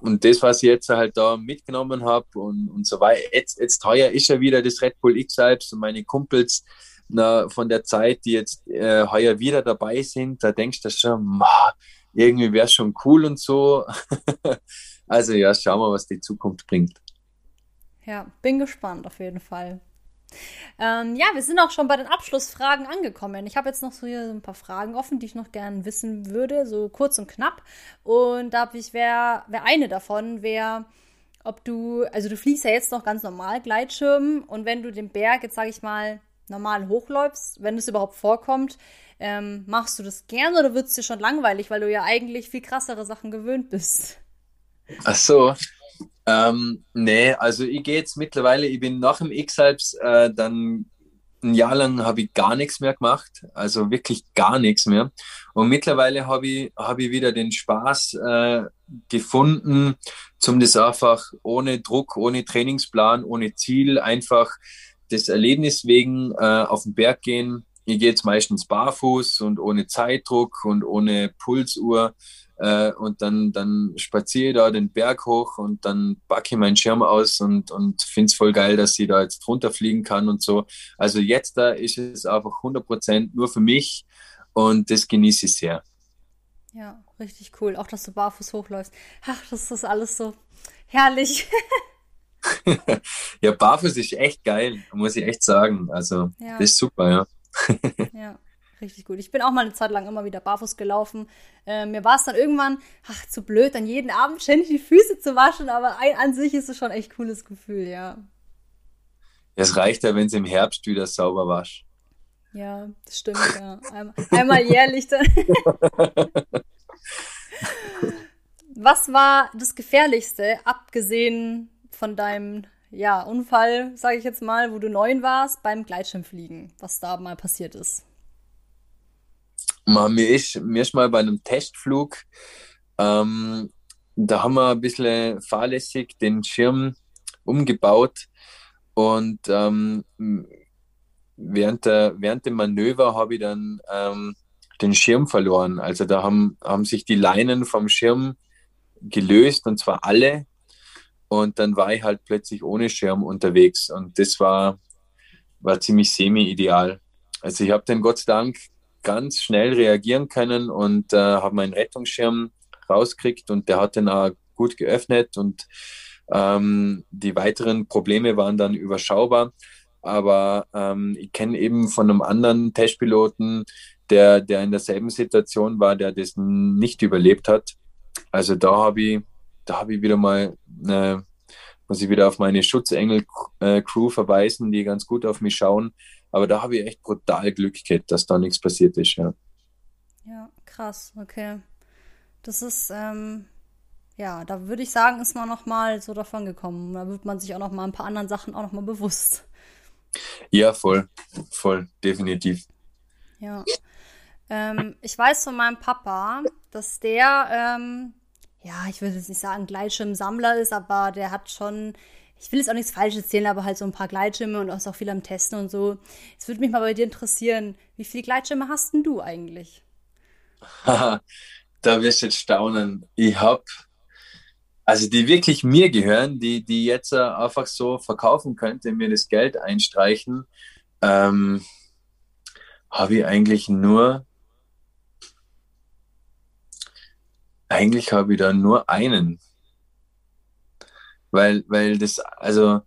B: und das, was ich jetzt halt da mitgenommen habe und, und so weiter, jetzt, jetzt heuer ist ja wieder das Red Bull X-Alps und meine Kumpels na, von der Zeit, die jetzt äh, heuer wieder dabei sind, da denkst du schon, ma, irgendwie wäre es schon cool und so. also ja, schauen wir, was die Zukunft bringt.
A: Ja, bin gespannt auf jeden Fall. Ähm, ja, wir sind auch schon bei den Abschlussfragen angekommen. Ich habe jetzt noch so hier ein paar Fragen offen, die ich noch gerne wissen würde, so kurz und knapp. Und da habe ich, wer, wer eine davon wäre, ob du, also du fliegst ja jetzt noch ganz normal Gleitschirm und wenn du den Berg jetzt, sage ich mal, normal hochläufst, wenn es überhaupt vorkommt, ähm, machst du das gern oder wird es dir schon langweilig, weil du ja eigentlich viel krassere Sachen gewöhnt bist?
B: Ach so, ähm, nee, also ich gehe jetzt mittlerweile, ich bin nach dem X-Alps, äh, dann ein Jahr lang habe ich gar nichts mehr gemacht, also wirklich gar nichts mehr. Und mittlerweile habe ich, hab ich wieder den Spaß äh, gefunden, zum das einfach ohne Druck, ohne Trainingsplan, ohne Ziel, einfach das Erlebnis wegen äh, auf den Berg gehen. Ich gehe jetzt meistens barfuß und ohne Zeitdruck und ohne Pulsuhr. Äh, und dann, dann spaziere ich da den Berg hoch und dann packe ich meinen Schirm aus und, und finde es voll geil, dass ich da jetzt runterfliegen kann und so. Also jetzt da ist es einfach 100% nur für mich und das genieße ich sehr.
A: Ja, richtig cool. Auch, dass du barfuß hochläufst. Ach, das ist alles so herrlich.
B: ja, barfuß ist echt geil, muss ich echt sagen. Also, ja. das ist super, ja.
A: ja. Richtig gut. Ich bin auch mal eine Zeit lang immer wieder barfuß gelaufen. Äh, mir war es dann irgendwann, ach, zu blöd, dann jeden Abend ständig die Füße zu waschen, aber ein, an sich ist es schon echt cooles Gefühl, ja.
B: Es reicht ja, wenn es im Herbst wieder sauber wasch.
A: Ja, das stimmt, ja. Einmal, einmal jährlich dann. Was war das Gefährlichste, abgesehen von deinem ja, Unfall, sage ich jetzt mal, wo du neun warst, beim Gleitschirmfliegen, was da mal passiert ist?
B: Mir ist, mir ist mal bei einem Testflug, ähm, da haben wir ein bisschen fahrlässig den Schirm umgebaut und ähm, während, der, während dem Manöver habe ich dann ähm, den Schirm verloren. Also da haben, haben sich die Leinen vom Schirm gelöst und zwar alle. Und dann war ich halt plötzlich ohne Schirm unterwegs und das war, war ziemlich semi-ideal. Also ich habe dann Gott sei Dank ganz schnell reagieren können und äh, habe meinen Rettungsschirm rausgekriegt und der hat den auch gut geöffnet und ähm, die weiteren Probleme waren dann überschaubar. Aber ähm, ich kenne eben von einem anderen Testpiloten, der, der in derselben Situation war, der das nicht überlebt hat. Also da habe ich, da habe ich wieder mal, äh, muss ich wieder auf meine Schutzengel-Crew äh, verweisen, die ganz gut auf mich schauen. Aber da habe ich echt brutal Glück gehabt, dass da nichts passiert ist, ja.
A: Ja, krass, okay. Das ist, ähm, ja, da würde ich sagen, ist man noch mal so davon gekommen. Da wird man sich auch noch mal ein paar anderen Sachen auch noch mal bewusst.
B: Ja, voll, voll, definitiv.
A: Ja. Ähm, ich weiß von meinem Papa, dass der, ähm, ja, ich würde jetzt nicht sagen Gleitschirmsammler ist, aber der hat schon ich will jetzt auch nichts Falsches erzählen, aber halt so ein paar Gleitschirme und auch viel am Testen und so. Es würde mich mal bei dir interessieren, wie viele Gleitschirme hast denn du eigentlich?
B: da wirst du jetzt staunen. Ich habe Also die wirklich mir gehören, die, die jetzt äh, einfach so verkaufen könnte, mir das Geld einstreichen, ähm, habe ich eigentlich nur, eigentlich habe ich da nur einen. Weil, weil das, also,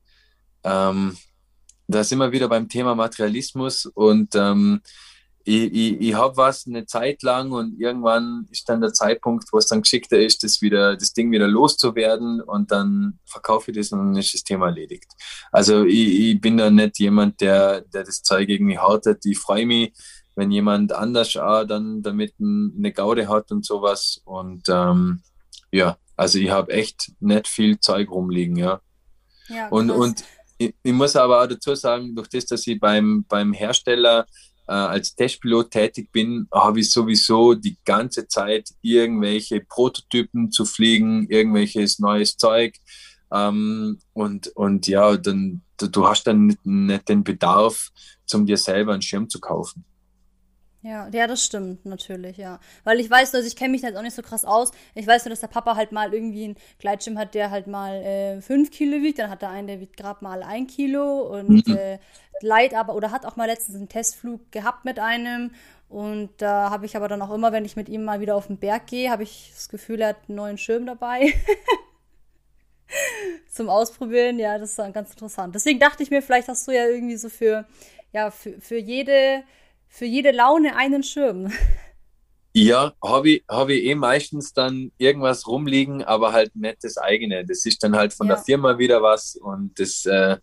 B: ähm, da sind wir wieder beim Thema Materialismus und ähm, ich, ich, ich habe was eine Zeit lang und irgendwann ist dann der Zeitpunkt, wo es dann geschickter ist, das, wieder, das Ding wieder loszuwerden und dann verkaufe ich das und dann ist das Thema erledigt. Also ich, ich bin da nicht jemand, der, der das Zeug irgendwie hautet. Ich freue mich, wenn jemand anders auch dann damit eine Gaude hat und sowas. Und ähm, ja, also ich habe echt nicht viel Zeug rumliegen, ja. ja und, und ich, ich, muss aber auch dazu sagen, durch das, dass ich beim, beim Hersteller äh, als Testpilot tätig bin, habe ich sowieso die ganze Zeit irgendwelche Prototypen zu fliegen, irgendwelches neues Zeug. Ähm, und, und ja, dann, du hast dann nicht, nicht den Bedarf, um dir selber einen Schirm zu kaufen.
A: Ja, ja, das stimmt natürlich, ja. Weil ich weiß, also ich kenne mich jetzt auch nicht so krass aus. Ich weiß nur, dass der Papa halt mal irgendwie einen Gleitschirm hat, der halt mal äh, 5 Kilo wiegt. Dann hat er einen, der wiegt gerade mal ein Kilo und mhm. äh, leid aber oder hat auch mal letztens einen Testflug gehabt mit einem. Und da habe ich aber dann auch immer, wenn ich mit ihm mal wieder auf den Berg gehe, habe ich das Gefühl, er hat einen neuen Schirm dabei. Zum Ausprobieren, ja, das ist dann ganz interessant. Deswegen dachte ich mir, vielleicht hast du ja irgendwie so für, ja, für, für jede für jede Laune einen Schirm.
B: Ja, habe ich, hab ich eh meistens dann irgendwas rumliegen, aber halt nicht das eigene. Das ist dann halt von ja. der Firma wieder was und das, äh,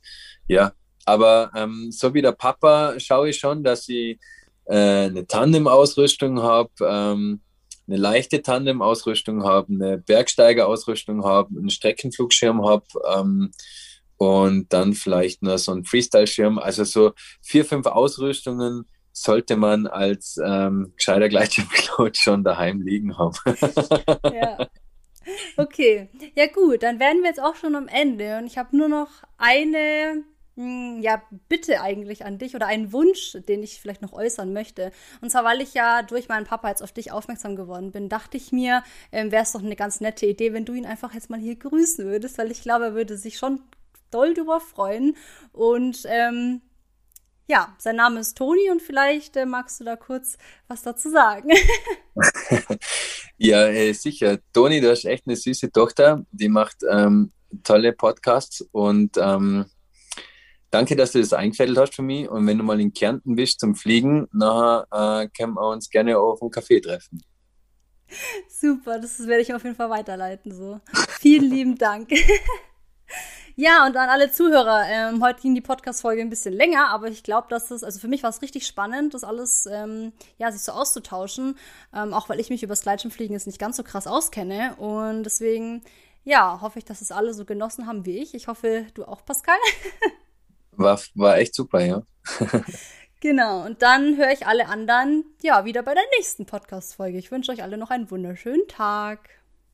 B: ja. Aber ähm, so wie der Papa schaue ich schon, dass ich äh, eine Tandem-Ausrüstung habe, ähm, eine leichte Tandem-Ausrüstung habe, eine Bergsteiger-Ausrüstung habe, einen Streckenflugschirm habe ähm, und dann vielleicht noch so einen Freestyle-Schirm. Also so vier, fünf Ausrüstungen, sollte man als ähm, gescheiter Gleitschirmpilot schon daheim liegen haben.
A: ja. Okay, ja gut, dann wären wir jetzt auch schon am Ende und ich habe nur noch eine hm, ja, Bitte eigentlich an dich oder einen Wunsch, den ich vielleicht noch äußern möchte. Und zwar, weil ich ja durch meinen Papa jetzt auf dich aufmerksam geworden bin, dachte ich mir, ähm, wäre es doch eine ganz nette Idee, wenn du ihn einfach jetzt mal hier grüßen würdest, weil ich glaube, er würde sich schon doll drüber freuen. Und ähm, ja, sein Name ist Toni und vielleicht äh, magst du da kurz was dazu sagen.
B: ja, äh, sicher. Toni, du hast echt eine süße Tochter, die macht ähm, tolle Podcasts und ähm, danke, dass du das eingefädelt hast für mich. Und wenn du mal in Kärnten bist zum Fliegen, nachher äh, können wir uns gerne auf einen Café treffen.
A: Super, das werde ich auf jeden Fall weiterleiten. So. Vielen lieben Dank. Ja, und an alle Zuhörer, ähm, heute ging die Podcast-Folge ein bisschen länger, aber ich glaube, dass das, also für mich war es richtig spannend, das alles, ähm, ja, sich so auszutauschen, ähm, auch weil ich mich über das Gleitschirmfliegen jetzt nicht ganz so krass auskenne und deswegen, ja, hoffe ich, dass es alle so genossen haben wie ich. Ich hoffe, du auch, Pascal.
B: war, war echt super, ja.
A: Genau, und dann höre ich alle anderen ja wieder bei der nächsten Podcast-Folge. Ich wünsche euch alle noch einen wunderschönen Tag.